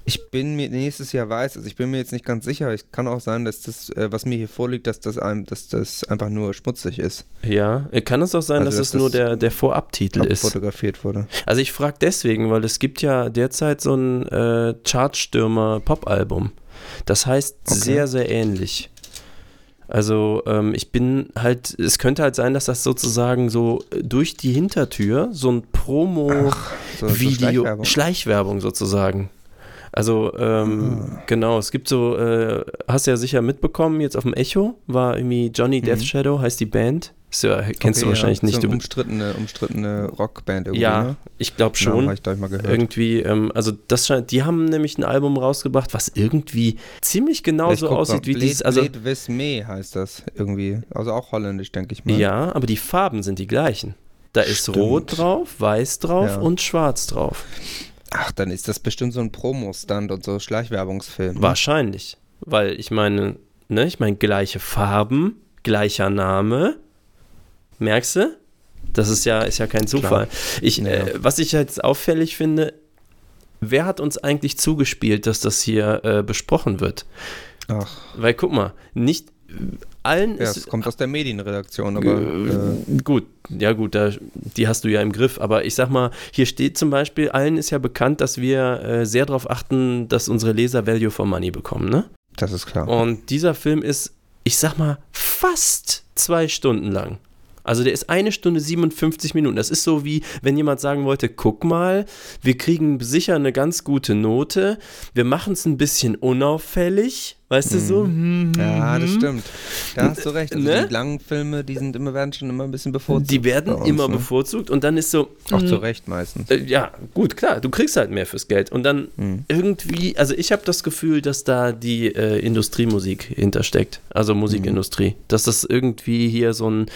ich bin mir nächstes Jahr weiß, also ich bin mir jetzt nicht ganz sicher. Es kann auch sein, dass das, äh, was mir hier vorliegt, dass das, ein, dass das einfach nur schmutzig ist. Ja. Äh, Kann es auch sein, Also, dass dass es nur das der, der Vorabtitel ist? Fotografiert wurde. Also ich frage deswegen, weil es gibt ja derzeit so ein äh, Chartstürmer-Pop-Album. Das heißt Okay. sehr, sehr ähnlich. Also ähm, ich bin halt, es könnte halt sein, dass das sozusagen so äh, durch die Hintertür so ein Promo-Video, so Schleichwerbung. Schleichwerbung sozusagen. Also ähm, Ah. genau, es gibt so, äh, hast du ja sicher mitbekommen, jetzt auf dem Echo war irgendwie Johnny Mhm. Death Shadow, heißt die Band. Ja, kennst du Okay, wahrscheinlich ja, nicht. So Du, eine umstrittene, umstrittene Rockband irgendwie, ja, ne? ich glaube Namen schon. hab ich gleich mal gehört. Irgendwie, ähm, also das scheint, die haben nämlich ein Album rausgebracht, was irgendwie ziemlich Ich genauso aussieht mal, wie Blade, dieses, also Blade Vis Me heißt das irgendwie. Also auch holländisch, denke ich mal. ja, aber die Farben sind die gleichen. Da ist Stimmt. rot drauf, weiß drauf Ja. und schwarz drauf. Ach, dann ist das bestimmt so ein Promo-Stand und so Schleichwerbungsfilm. Wahrscheinlich, weil ich meine, ne, ich meine gleiche Farben, gleicher Name. Merkst du? Das ist ja, ist ja kein Zufall. Ich, Ja. äh, was ich jetzt auffällig finde, wer hat uns eigentlich zugespielt, dass das hier äh, besprochen wird? Ach, Weil guck mal, nicht allen ja, ist es kommt aus der Medienredaktion, aber äh, äh, gut, ja gut, da, die hast du ja im Griff. Aber ich sag mal, hier steht zum Beispiel, allen ist ja bekannt, dass wir äh, sehr darauf achten, dass unsere Leser Value for Money bekommen, ne? das ist klar. Und dieser Film ist, ich sag mal, fast zwei Stunden lang. Also der ist eine Stunde 57 Minuten. Das ist so wie, wenn jemand sagen wollte, guck mal, wir kriegen sicher eine ganz gute Note, wir machen es ein bisschen unauffällig, Weißt du, so. hm, Ja, das hm. stimmt. Da hast du recht. Also Ne? Die langen Filme, die sind immer, werden schon immer ein bisschen bevorzugt. Die werden uns, immer ne? bevorzugt und dann ist so. Auch hm, zu Recht meistens. Äh, Ja, gut, klar, du kriegst halt mehr fürs Geld. Und dann Mhm. irgendwie, also ich habe das Gefühl, dass da die äh, Industriemusik hintersteckt, also Musikindustrie. Dass das irgendwie hier so ein,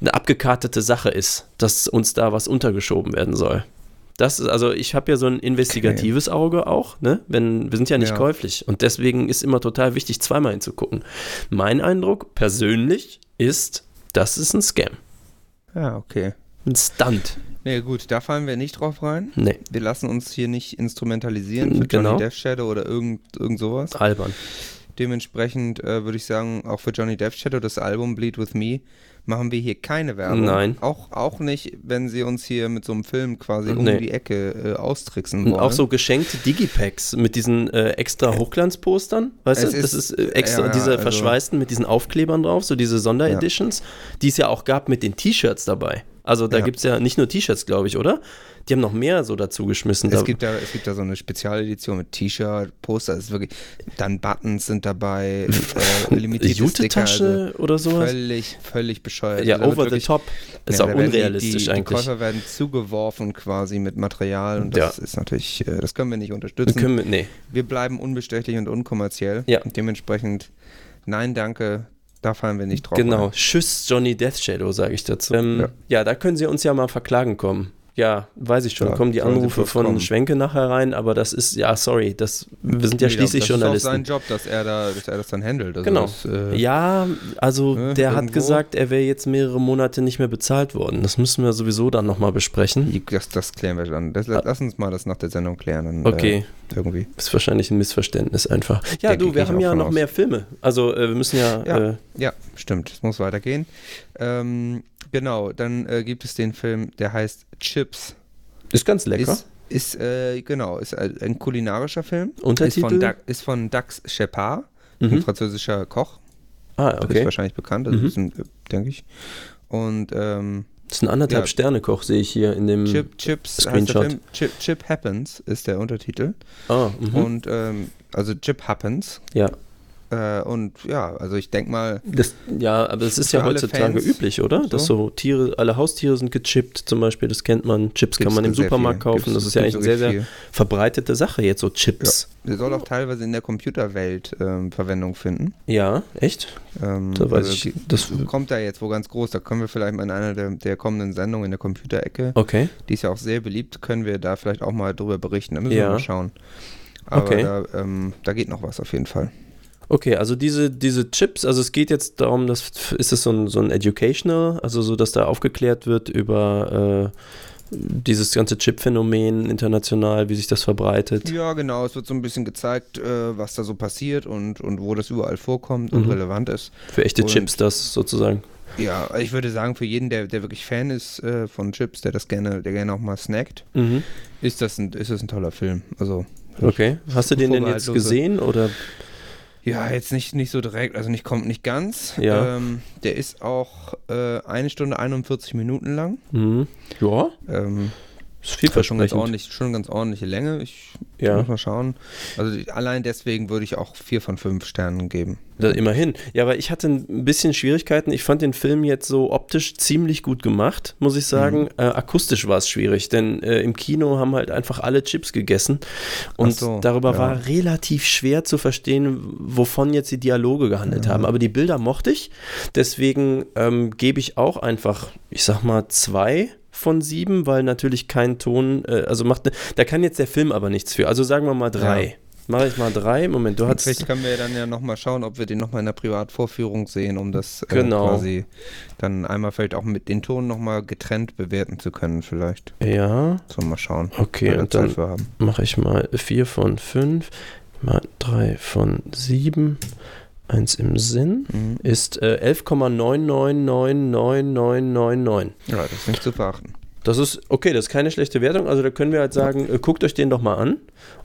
eine abgekartete Sache ist, dass uns da was untergeschoben werden soll. Das ist, also ich habe ja so ein investigatives Auge auch, ne? Wenn, wir sind ja nicht Ja. käuflich. Und deswegen ist immer total wichtig, zweimal hinzugucken. Mein Eindruck persönlich ist, das ist ein Scam. Ja, okay. Ein Stunt. Nee, gut, da fallen wir nicht drauf rein. Nee, Wir lassen uns hier nicht instrumentalisieren für Genau. Johnny Death Shadow oder irgend, irgend sowas. albern. Dementsprechend äh, würde ich sagen, auch für Johnny Death Shadow, das Album Bleed With Me, machen wir hier keine Werbung. Nein. Auch, auch nicht, wenn sie uns hier mit so einem Film quasi um Nee. die Ecke äh, austricksen Und wollen. auch so geschenkte Digipacks mit diesen äh, extra Hochglanzpostern, weißt Es du? Das ist- ist äh, extra, ja, ja, diese also- verschweißten mit diesen Aufklebern drauf, so diese Sondereditions, die es ja auch gab mit den T-Shirts dabei. Also da Ja. gibt es ja nicht nur T-Shirts, glaube ich, oder? Die haben noch mehr so dazu geschmissen. Es Da- gibt, da, es gibt da so eine Spezialedition mit T-Shirt, Poster, es ist wirklich, dann Buttons sind dabei, äh, limitierte Sticker, also Jute-Tasche oder sowas? völlig, völlig bescheuert. Ja, Also over the wirklich- top. Ist Ja, auch werden die- unrealistisch die, eigentlich. Die Käufer werden zugeworfen quasi mit Material und das ist natürlich, äh, das können wir nicht unterstützen. Können wir, nee. wir bleiben unbestechlich und unkommerziell. Ja. Und dementsprechend, nein, danke, da fallen wir nicht drauf. Genau, ein. Tschüss Johnny Death Shadow, sage ich dazu. Ähm, ja. Ja. da können Sie uns ja mal verklagen kommen. Ja, weiß ich schon, Ja, kommen die Anrufe von kommen. Schwenke nachher rein, aber das ist, ja, sorry, das, wir sind ja Nee, schließlich das Journalisten. ist auch sein Job, dass er, da, dass er das dann handelt. Also Genau. Das, äh, Ja, also Ne, der hat irgendwo. gesagt, er wäre jetzt mehrere Monate nicht mehr bezahlt worden. Das müssen wir sowieso dann nochmal besprechen. Das, das klären wir dann. Das, lass uns mal das nach der Sendung klären. Dann, Okay. Äh, irgendwie. Ist wahrscheinlich ein Missverständnis einfach. Ja, Denke du, wir haben ja noch aus. mehr Filme. Also äh, wir müssen ja, Ja. Äh, Ja, stimmt. Es muss weitergehen. Ähm, genau, dann äh, gibt es den Film, der heißt Chips. ist ganz lecker. Ist, ist äh, genau, ist ein ein kulinarischer Film. Untertitel? Ist von, Dax, ist von Dax Shepard, ein mhm. französischer Koch. Ah, Ist okay. wahrscheinlich bekannt, also Mhm. ist ein, äh, denke ich. Und ähm, Das ist ein anderthalb Ja. Sterne Koch, sehe ich hier in dem. Chip, Chips Screenshot. Chip, Chip Happens ist der Untertitel. Ah, mhm. Und ähm, also Chip Happens. ja. Äh, und ja, also ich denke mal, Das, ja, aber es ist ja heutzutage Fans üblich, oder? Dass so Tiere, alle Haustiere sind gechippt, zum Beispiel, das kennt man. Chips kann Gibt's man im Supermarkt viel. kaufen. Gibt's- das ist ja eigentlich eine sehr, sehr verbreitete Sache jetzt, so Chips. der soll auch teilweise in der Computerwelt ähm, Verwendung finden. Ja, echt? Ähm, Da weiß also ich, das, kommt da jetzt wo ganz groß, da können wir vielleicht mal in einer der, der kommenden Sendungen in der Computerecke, okay. die ist ja auch sehr beliebt, können wir da vielleicht auch mal drüber berichten. Da müssen Ja. wir mal schauen. Aber Okay. da, ähm, da geht noch was auf jeden Fall. Okay, also diese, diese Chips, also es geht jetzt darum, dass ist es so ein, so ein Educational, also so, dass da aufgeklärt wird über äh, dieses ganze Chip-Phänomen international, wie sich das verbreitet. Ja, genau, es wird so ein bisschen gezeigt, äh, was da so passiert und, und wo das überall vorkommt und Mhm. relevant ist. Für echte Und- Chips das sozusagen. Ja, ich würde sagen, für jeden, der, der wirklich Fan ist äh, von Chips, der das gerne, der gerne auch mal snackt, Mhm. ist das ein, ist das ein toller Film. Also Okay. Hast du den denn jetzt gesehen oder? Ja, jetzt nicht, nicht so direkt, also nicht kommt nicht ganz. Ja. Ähm, der ist auch äh, eine Stunde 41 Minuten lang. Mhm. Ja, Ähm, ist schon ganz vielversprechend. ordentlich, schon ganz ordentliche Länge. Ich Ja. muss mal schauen. Also allein deswegen würde ich auch vier von fünf Sternen geben. Da, immerhin. Ja, aber ich hatte ein bisschen Schwierigkeiten. Ich fand den Film jetzt so optisch ziemlich gut gemacht, muss ich sagen. Mhm. Äh, akustisch war es schwierig, denn äh, im Kino haben halt einfach alle Chips gegessen. Und so, darüber ja. war relativ schwer zu verstehen, wovon jetzt die Dialoge gehandelt haben. Aber die Bilder mochte ich. Deswegen ähm, gebe ich auch einfach, ich sag mal, zwei von sieben, weil natürlich kein Ton, äh, also macht, ne, da kann jetzt der Film aber nichts für. Also sagen wir mal drei. Ja. Mache ich mal drei. Moment, du hast. Vielleicht können wir dann ja nochmal schauen, ob wir den nochmal in der Privatvorführung sehen, um das äh, Genau. quasi dann einmal vielleicht auch mit den Ton nochmal getrennt bewerten zu können, vielleicht. Ja. So mal schauen. Okay, und dann mache ich mal 4 von 5, mal 3 von 7, 1 im Sinn, Mhm. ist äh, 11,999999. Ja, das ist nicht zu verachten. Das ist okay, das ist keine schlechte Wertung. Also da können wir halt sagen, äh, guckt euch den doch mal an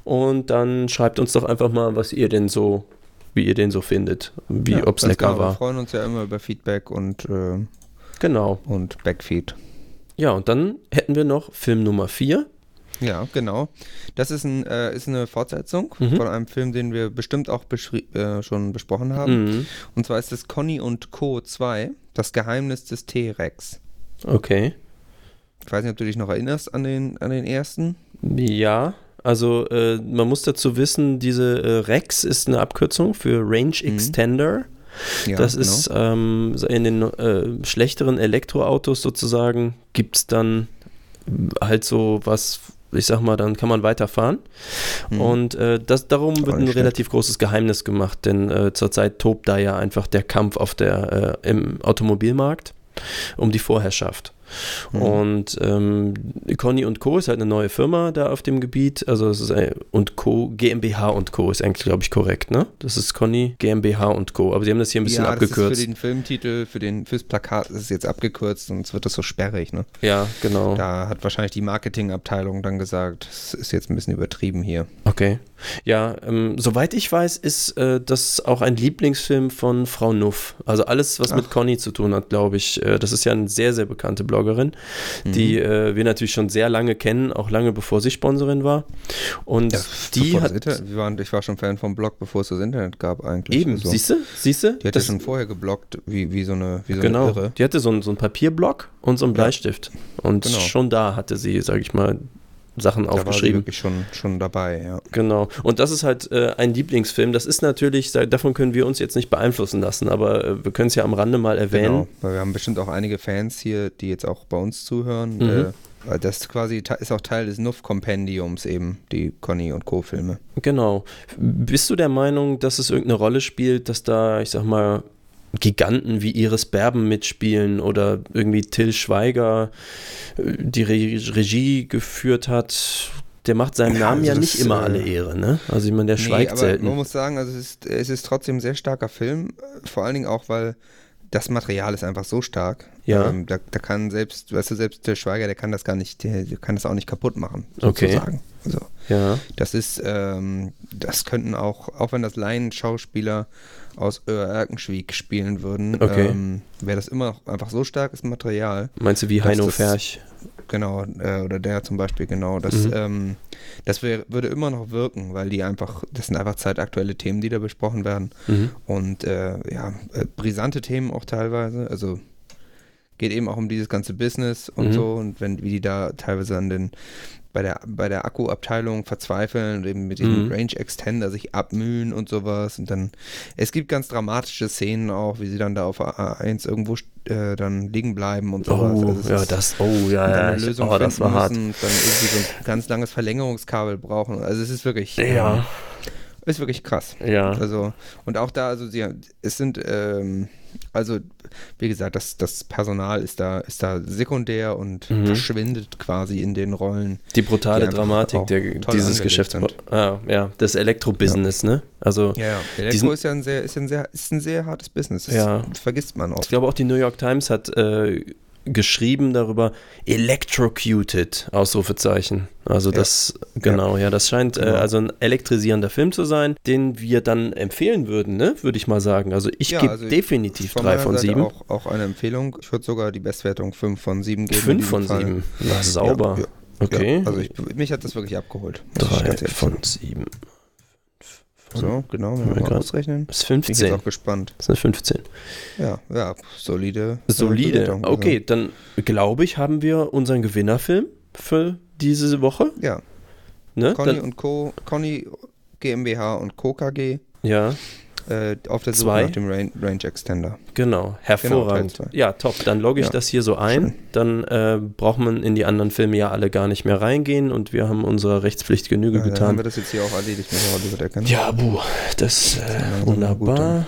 und dann schreibt uns doch einfach mal, was ihr denn so, wie ihr den so findet, wie ja, ob's ganz lecker klar, Wir war. freuen uns ja immer über Feedback und, äh, Genau. und Backfeed. Ja, und dann hätten wir noch Film Nummer 4. Ja, genau. Das ist, ein, äh, ist eine Fortsetzung Mhm. von einem Film, den wir bestimmt auch äh, schon besprochen haben. Mhm. Und zwar ist es Conny und Co. 2, das Geheimnis des T-Rex. Okay. Ich weiß nicht, ob du dich noch erinnerst an den, an den ersten. Ja, also äh, man muss dazu wissen, diese äh, Rex ist eine Abkürzung für Range Extender. Ja, das genau. ist ähm, in den äh, schlechteren Elektroautos sozusagen, gibt es dann halt so was, ich sag mal, dann kann man weiterfahren. Mhm. Und äh, das, darum wird ein nicht schlecht. relativ großes Geheimnis gemacht, denn äh, zurzeit tobt da ja einfach der Kampf auf der, äh, im Automobilmarkt um die Vorherrschaft. Mhm. Und ähm, Conny und Co. ist halt eine neue Firma da auf dem Gebiet. Also es ist ein, und Co. GmbH und Co. ist eigentlich, glaube ich, korrekt, ne? Das ist Conny GmbH und Co. Aber sie haben das hier ein bisschen ja, das ist abgekürzt. für den Filmtitel, für den, fürs Plakat ist es jetzt abgekürzt, sonst wird das so sperrig, ne? ja, genau. Da hat wahrscheinlich die Marketingabteilung dann gesagt, es ist jetzt ein bisschen übertrieben hier. Okay. Ja, ähm, soweit ich weiß, ist äh, das auch ein Lieblingsfilm von Frau Nuff. Also alles, was mit Ach. Conny zu tun hat, glaube ich. Äh, das ist ja eine sehr, sehr bekannte Bloggerin, die Mhm. äh, wir natürlich schon sehr lange kennen, auch lange bevor sie Sponsorin war. Und die Bevor hat das waren, ich war schon Fan vom Blog, bevor es das Internet gab eigentlich. eben, Also, siehst du, siehst du? Die hat ja schon vorher gebloggt, wie, wie so eine, wie so Genau, eine Irre. die hatte so einen, so einen Papierblock und so einen Bleistift. Und Genau. schon da hatte sie, sage ich mal, Sachen Da war aufgeschrieben. wirklich schon, schon dabei, ja. Genau. Und das ist halt äh, ein Lieblingsfilm. Das ist natürlich, da- davon können wir uns jetzt nicht beeinflussen lassen, aber äh, wir können es ja am Rande mal erwähnen. Genau, weil wir haben bestimmt auch einige Fans hier, die jetzt auch bei uns zuhören. Mhm. Äh, das quasi ist auch Teil des Nuff-Kompendiums eben, die Conny und Co-Filme. Genau. Bist du der Meinung, dass es irgendeine Rolle spielt, dass da, ich sag mal, Giganten wie Iris Berben mitspielen oder irgendwie Till Schweiger äh, die Re Regie geführt hat? Der macht seinem Ja, Namen also ja nicht immer äh, alle Ehre, ne? Also ich meine, der schweigt aber selten. man muss sagen, also es ist, es ist trotzdem ein sehr starker Film, äh, vor allen Dingen auch, weil das Material ist einfach so stark. Ja. Ähm, da, da kann selbst, weißt du, selbst der Schweiger, der kann das gar nicht, der, der kann das auch nicht kaputt machen, Okay. sozusagen. Also, Ja. das ist, ähm, das könnten auch, auch wenn das Laien-Schauspieler aus Erkenschwieg spielen würden, Okay. ähm, wäre das immer noch einfach so starkes Material. Meinst du wie Heino das- Ferch? Genau, äh, oder der zum Beispiel, genau. Das, Mhm. ähm, das wär, würde immer noch wirken, weil die einfach, das sind einfach zeitaktuelle Themen, die da besprochen werden. Mhm. Und äh, ja, äh, brisante Themen auch teilweise. Also geht eben auch um dieses ganze Business und Mhm. so und wenn wie die da teilweise an den bei der bei der Akkuabteilung verzweifeln und eben mit dem Mhm. Range Extender sich abmühen und sowas und dann es gibt ganz dramatische Szenen auch, wie sie dann da auf A1 irgendwo äh, dann liegen bleiben und sowas. Oh, Also ja, das, oh, ja, ja, eine ich, Lösung oh, das war hart. müssen und dann irgendwie so ein ganz langes Verlängerungskabel brauchen. Also es ist wirklich Ja, ist wirklich krass. ja. Also, und auch da, also sie, es sind, ähm, also, wie gesagt, das, das Personal ist da, ist da sekundär und Mhm. verschwindet quasi in den Rollen. Die brutale die Dramatik der, dieses Geschäfts. Ah, ja, des Elektrobusiness, ne? Also, Ja, ja. Elektro ist ja ein sehr, ist ein sehr, ist ein sehr hartes Business. Das Ja. vergisst man ich oft. glaube auch die New York Times hat äh, geschrieben darüber, electrocuted, Ausrufezeichen. Also Ja. das, genau, ja, das scheint äh, Genau. also ein elektrisierender Film zu sein, den wir dann empfehlen würden, ne? Würde ich mal sagen. Also ich Ja, gebe also definitiv Von drei von Seite sieben. Auch, auch eine Empfehlung. Ich würde sogar die Bestwertung 5 von 7 geben. Fünf von Fall. sieben. Ja, sauber. Ja, ja. Okay. Ja, also ich, mich hat das wirklich abgeholt. Drei von sieben. So, genau, wenn wir mal ausrechnen. Das ist Bin ich jetzt 15. auch gespannt. Das sind 15. Ja, ja, solide. Solide. Okay, dann glaube ich, haben wir unseren Gewinnerfilm für diese Woche. Ja, Ne? Conny Dann, und Co., Conny GmbH und Co. KG ja, äh, auf der Suche nach dem Range, Range Extender. genau. Hervorragend. Zwei. ja, top. Dann logge ich Ja. das hier so ein. Schön. Dann äh, braucht man in die anderen Filme ja alle gar nicht mehr reingehen und wir haben unserer Rechtspflicht Genüge Ja, dann haben wir getan. das jetzt hier auch erledigt mit Hollywood Decker. Ja, buh, das äh, wunderbar.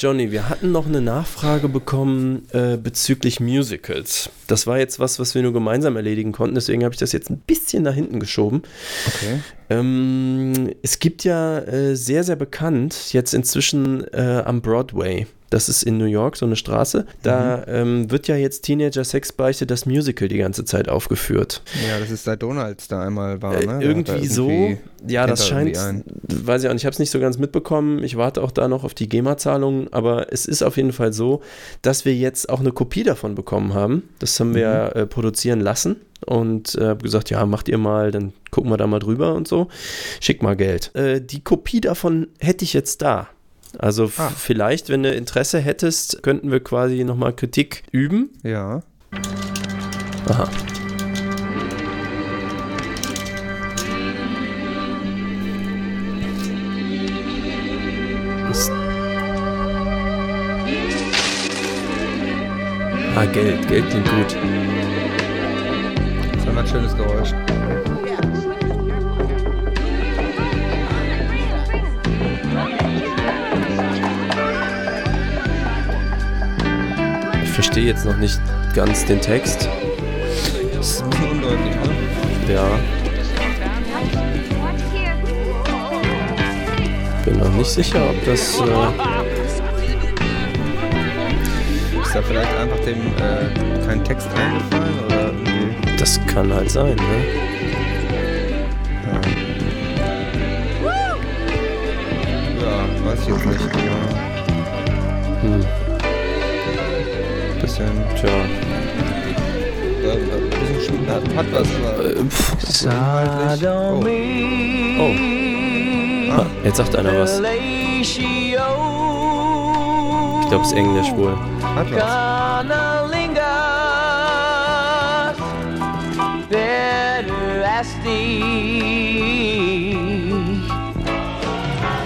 Johnny, wir hatten noch eine Nachfrage bekommen äh, bezüglich Musicals. Das war jetzt was, was wir nur gemeinsam erledigen konnten, deswegen habe ich das jetzt ein bisschen nach hinten geschoben. Okay. Ähm, es gibt ja äh, sehr, sehr bekannt jetzt inzwischen äh, am Broadway Das ist in New York, so eine Straße. Da Mhm. ähm, wird ja jetzt Teenager Sexbeichte, das Musical, die ganze Zeit aufgeführt. Ja, das ist seit Donalds da einmal war, Äh, ne? Hat irgendwie, er so. Ja, das scheint, irgendwie weiß ich auch nicht, ich habe es nicht so ganz mitbekommen. Ich warte auch da noch auf die GEMA-Zahlungen, aber es ist auf jeden Fall so, dass wir jetzt auch eine Kopie davon bekommen haben. Das haben wir Mhm. äh, produzieren lassen und äh, habe gesagt, ja, macht ihr mal, dann gucken wir da mal drüber und so. Schick mal Geld. Äh, die Kopie davon hätte ich jetzt da. Also Ah. vielleicht, wenn du Interesse hättest, könnten wir quasi nochmal Kritik üben. Ja. Aha. Ah, Geld. Geld klingt gut. Schönes Geräusch. Ich verstehe jetzt noch nicht ganz den Text. Das ist ein bisschen undeutlich, ne? Ja, bin noch nicht sicher, ob das. Äh, Ist da vielleicht einfach dem äh, kein Text eingefallen oder? Das kann halt sein, ne? Ja, weiß ich jetzt nicht. Aber Hm, bisschen. tja. Ja, ein bisschen schwierig. Hat, hat was, aber. Äh, pff, Oh. oh. Ah, jetzt sagt einer was. Ich glaube, es ist Englisch wohl. Hat was.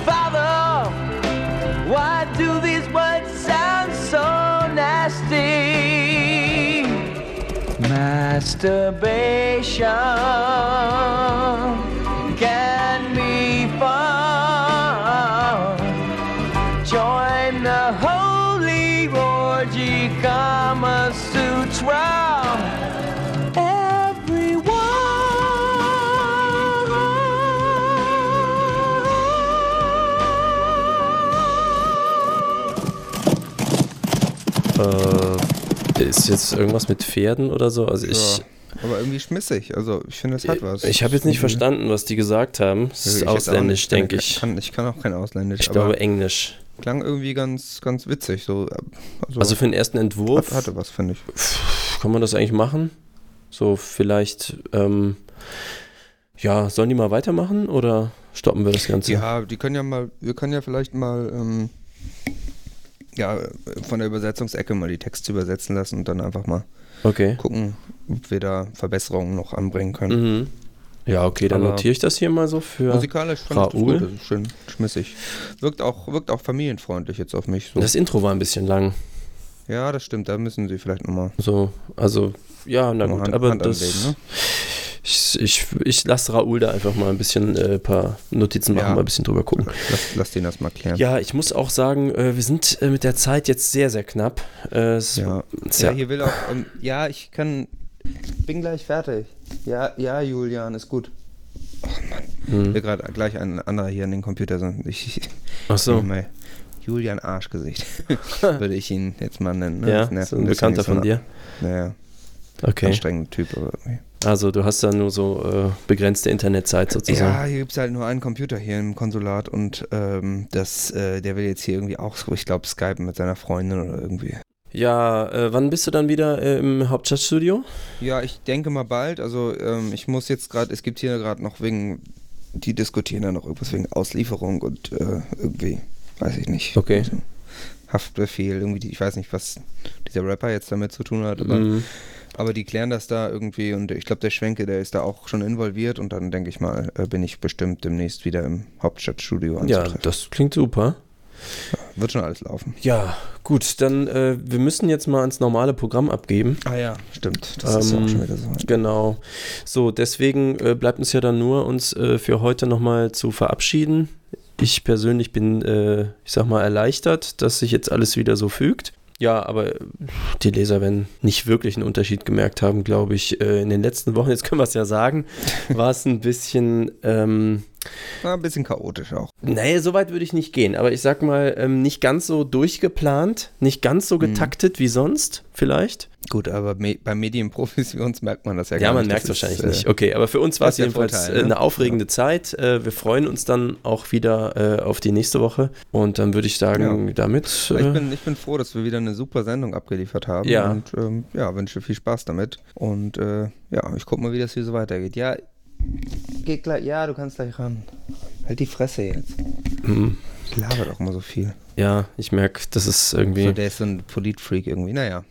Father, why do these words sound so nasty? Masturbation Äh, ist jetzt irgendwas mit Pferden oder so? Also ich, Ja. Aber irgendwie schmissig. Also ich finde, es hat was. ich habe jetzt nicht verstanden, was die gesagt haben. Es ist ausländisch, denke ich. Kann, ich kann auch kein Ausländisch. Ich glaube Englisch. klang irgendwie ganz, ganz witzig. So, also, Also für den ersten Entwurf hat, hatte was, finde ich. kann man das eigentlich machen. So vielleicht, ähm, ja, sollen die mal weitermachen oder stoppen wir das Ganze? Ja, die können ja mal, wir können ja vielleicht mal ähm, ja, von der Übersetzungsecke mal die Texte übersetzen lassen und dann einfach mal Okay. gucken, ob wir da Verbesserungen noch anbringen können. Mhm. Ja, okay, dann Aber- notiere ich das hier mal so für. Musikalisch fand ich das Raoul? gut, das schön schmissig. Wirkt auch, wirkt auch familienfreundlich jetzt auf mich. So. Das Intro war ein bisschen lang. ja, das stimmt, da müssen sie vielleicht nochmal So, also, ja, na gut, Hand, aber Hand das. anlegen, ne? Ich, ich, ich lasse Raoul da einfach mal ein bisschen äh, paar Notizen machen, Ja. mal ein bisschen drüber gucken. Lass, lass den das mal klären. Ja, ich muss auch sagen, äh, wir sind äh, mit der Zeit jetzt sehr, sehr knapp. Äh, Ja. Ja, hier will auch. Ähm, ja, ich kann. Bin gleich fertig. Ja, ja, Julian, ist gut. hm. Will gerade gleich ein anderer hier an den Computer. so- Ich, Ach so. Julian Arschgesicht. Würde ich ihn jetzt mal nennen. Ne? Ja, so ein Bekannter von ein- dir. Naja, Okay. anstrengender Typ. Aber irgendwie. Also du hast da nur so äh, begrenzte Internetzeit sozusagen. Ja, hier gibt es halt nur einen Computer hier im Konsulat und ähm, das, äh, der will jetzt hier irgendwie auch, ich glaube, Skypen mit seiner Freundin oder irgendwie. Ja, äh, wann bist du dann wieder äh, im Hauptstadtstudio? Ja, ich denke mal bald. Also ähm, ich muss jetzt gerade, es gibt hier gerade noch wegen, die diskutieren da noch irgendwas wegen Auslieferung und äh, irgendwie, weiß ich nicht. Okay. Also, Haftbefehl, irgendwie, die, ich weiß nicht, was dieser Rapper jetzt damit zu tun hat, aber, Mhm. Aber die klären das da irgendwie und ich glaube, der Schwenke, der ist da auch schon involviert und dann denke ich mal, äh, bin ich bestimmt demnächst wieder im Hauptstadtstudio Ja, anzutreffen. das klingt super. Wird schon alles laufen. Ja, gut, dann äh, wir müssen jetzt mal ans normale Programm abgeben. Ah ja, stimmt. Das ist ja Ähm, auch schon wieder so. Genau. So, deswegen äh, bleibt uns ja dann nur, uns äh, für heute nochmal zu verabschieden. Ich persönlich bin, äh, ich sag mal, erleichtert, dass sich jetzt alles wieder so fügt. Ja, aber äh, die Leser werden nicht wirklich einen Unterschied gemerkt haben, glaube ich. Äh, in den letzten Wochen, jetzt können wir es ja sagen, war es ein bisschen, ähm, War ein bisschen chaotisch auch. Nee, so weit würde ich nicht gehen, aber ich sag mal, ähm, nicht ganz so durchgeplant, nicht ganz so getaktet wie sonst, vielleicht. Gut, aber me bei Medienprofis wie uns merkt man das ja, Ja, gar man nicht. merkt es Das ist, wahrscheinlich äh, nicht. Okay, aber für uns war es jedenfalls Vorteil, äh, ne? eine aufregende Zeit. Äh, wir freuen uns dann auch wieder äh, auf die nächste Woche. Und dann würde ich sagen, damit. Ich Äh, bin, ich bin froh, dass wir wieder eine super Sendung abgeliefert haben. Ja. Und ähm, ja, wünsche viel Spaß damit. Und äh, ja, ich guck mal, wie das hier so weitergeht. Ja, geht gleich. Ja, du kannst gleich ran. Halt die Fresse jetzt. hm, Ich laber doch mal so viel. ja, ich merke, das ist irgendwie So, der ist so ein Politfreak irgendwie. Naja.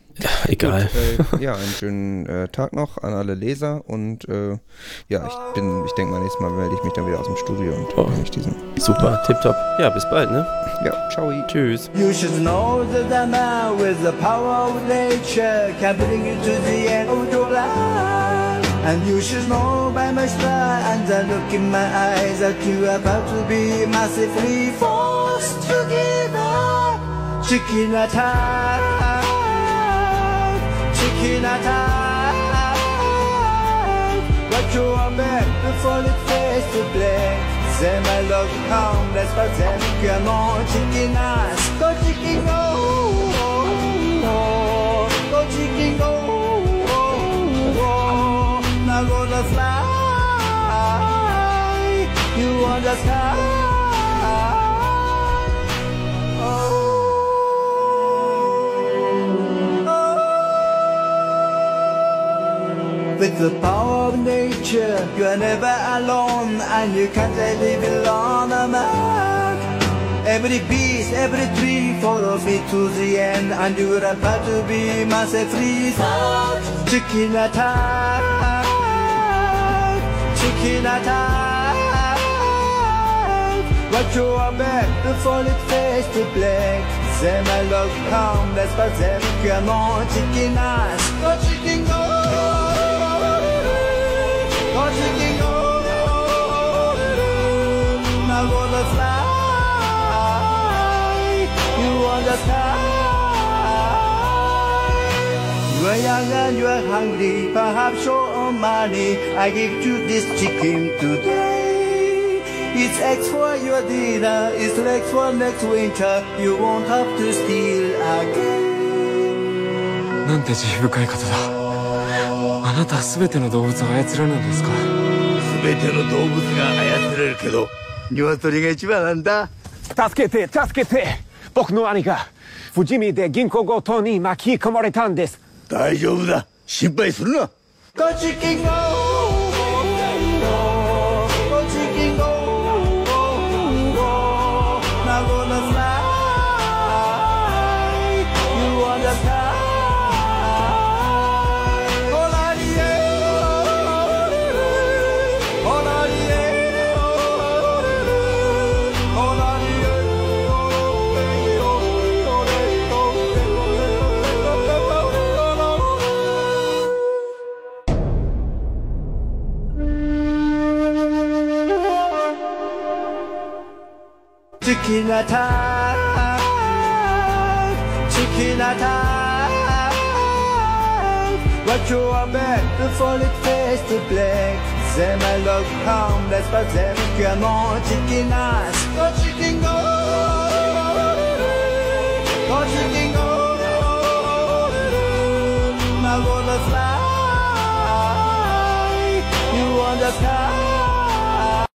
egal. Gut, äh, ja, einen schönen äh, Tag noch an alle Leser und äh, ja, ich bin, ich denke mal, nächstes Mal melde ich mich dann wieder aus dem Studio und Oh. ich diesen. Super, tipptopp. Ja, bis bald, ne? Ja, ciao. Tschüss. You should know that a man with the power of nature can bring you to the end of your life. And you should know by my smile and the look in my eyes that you are about to be massively forced to give up. Chicken attack, chicken attack. What you want back before it fades to black. Say my love come, let's pretend come on, chicken eyes, go chicken go, now gonna fly, you on the sky. With the power of nature, you are never alone, and you can't live alone, a man. Every beast, every tree follows me to the end, and you are about to be myself free. Chicken attack, chicken attack. Watch your back before it fades to black. Say my love come, let's pass them. Come on, chicken eyes, go chicken go. Go chicken go. Now gonna fly. You on the are young and you are hungry, perhaps on money. I give you this chicken today. It's eggs for your dinner, it's legs for next winter. You won't have to steal again. なんて慈悲深い方だあなたは全ての動物を操られるんですか全ての動物が操れるけど鶏が一番なんだ助けて助けて僕の兄が富士見で銀行強盗に巻き込まれたんです大丈夫だ。心配するな。chicken attack, chicken attack. What you are back before it to black. Them I look homeless, but them come on chicken ass. Go chicken go, go chicken go. I wanna fly, you wanna fly.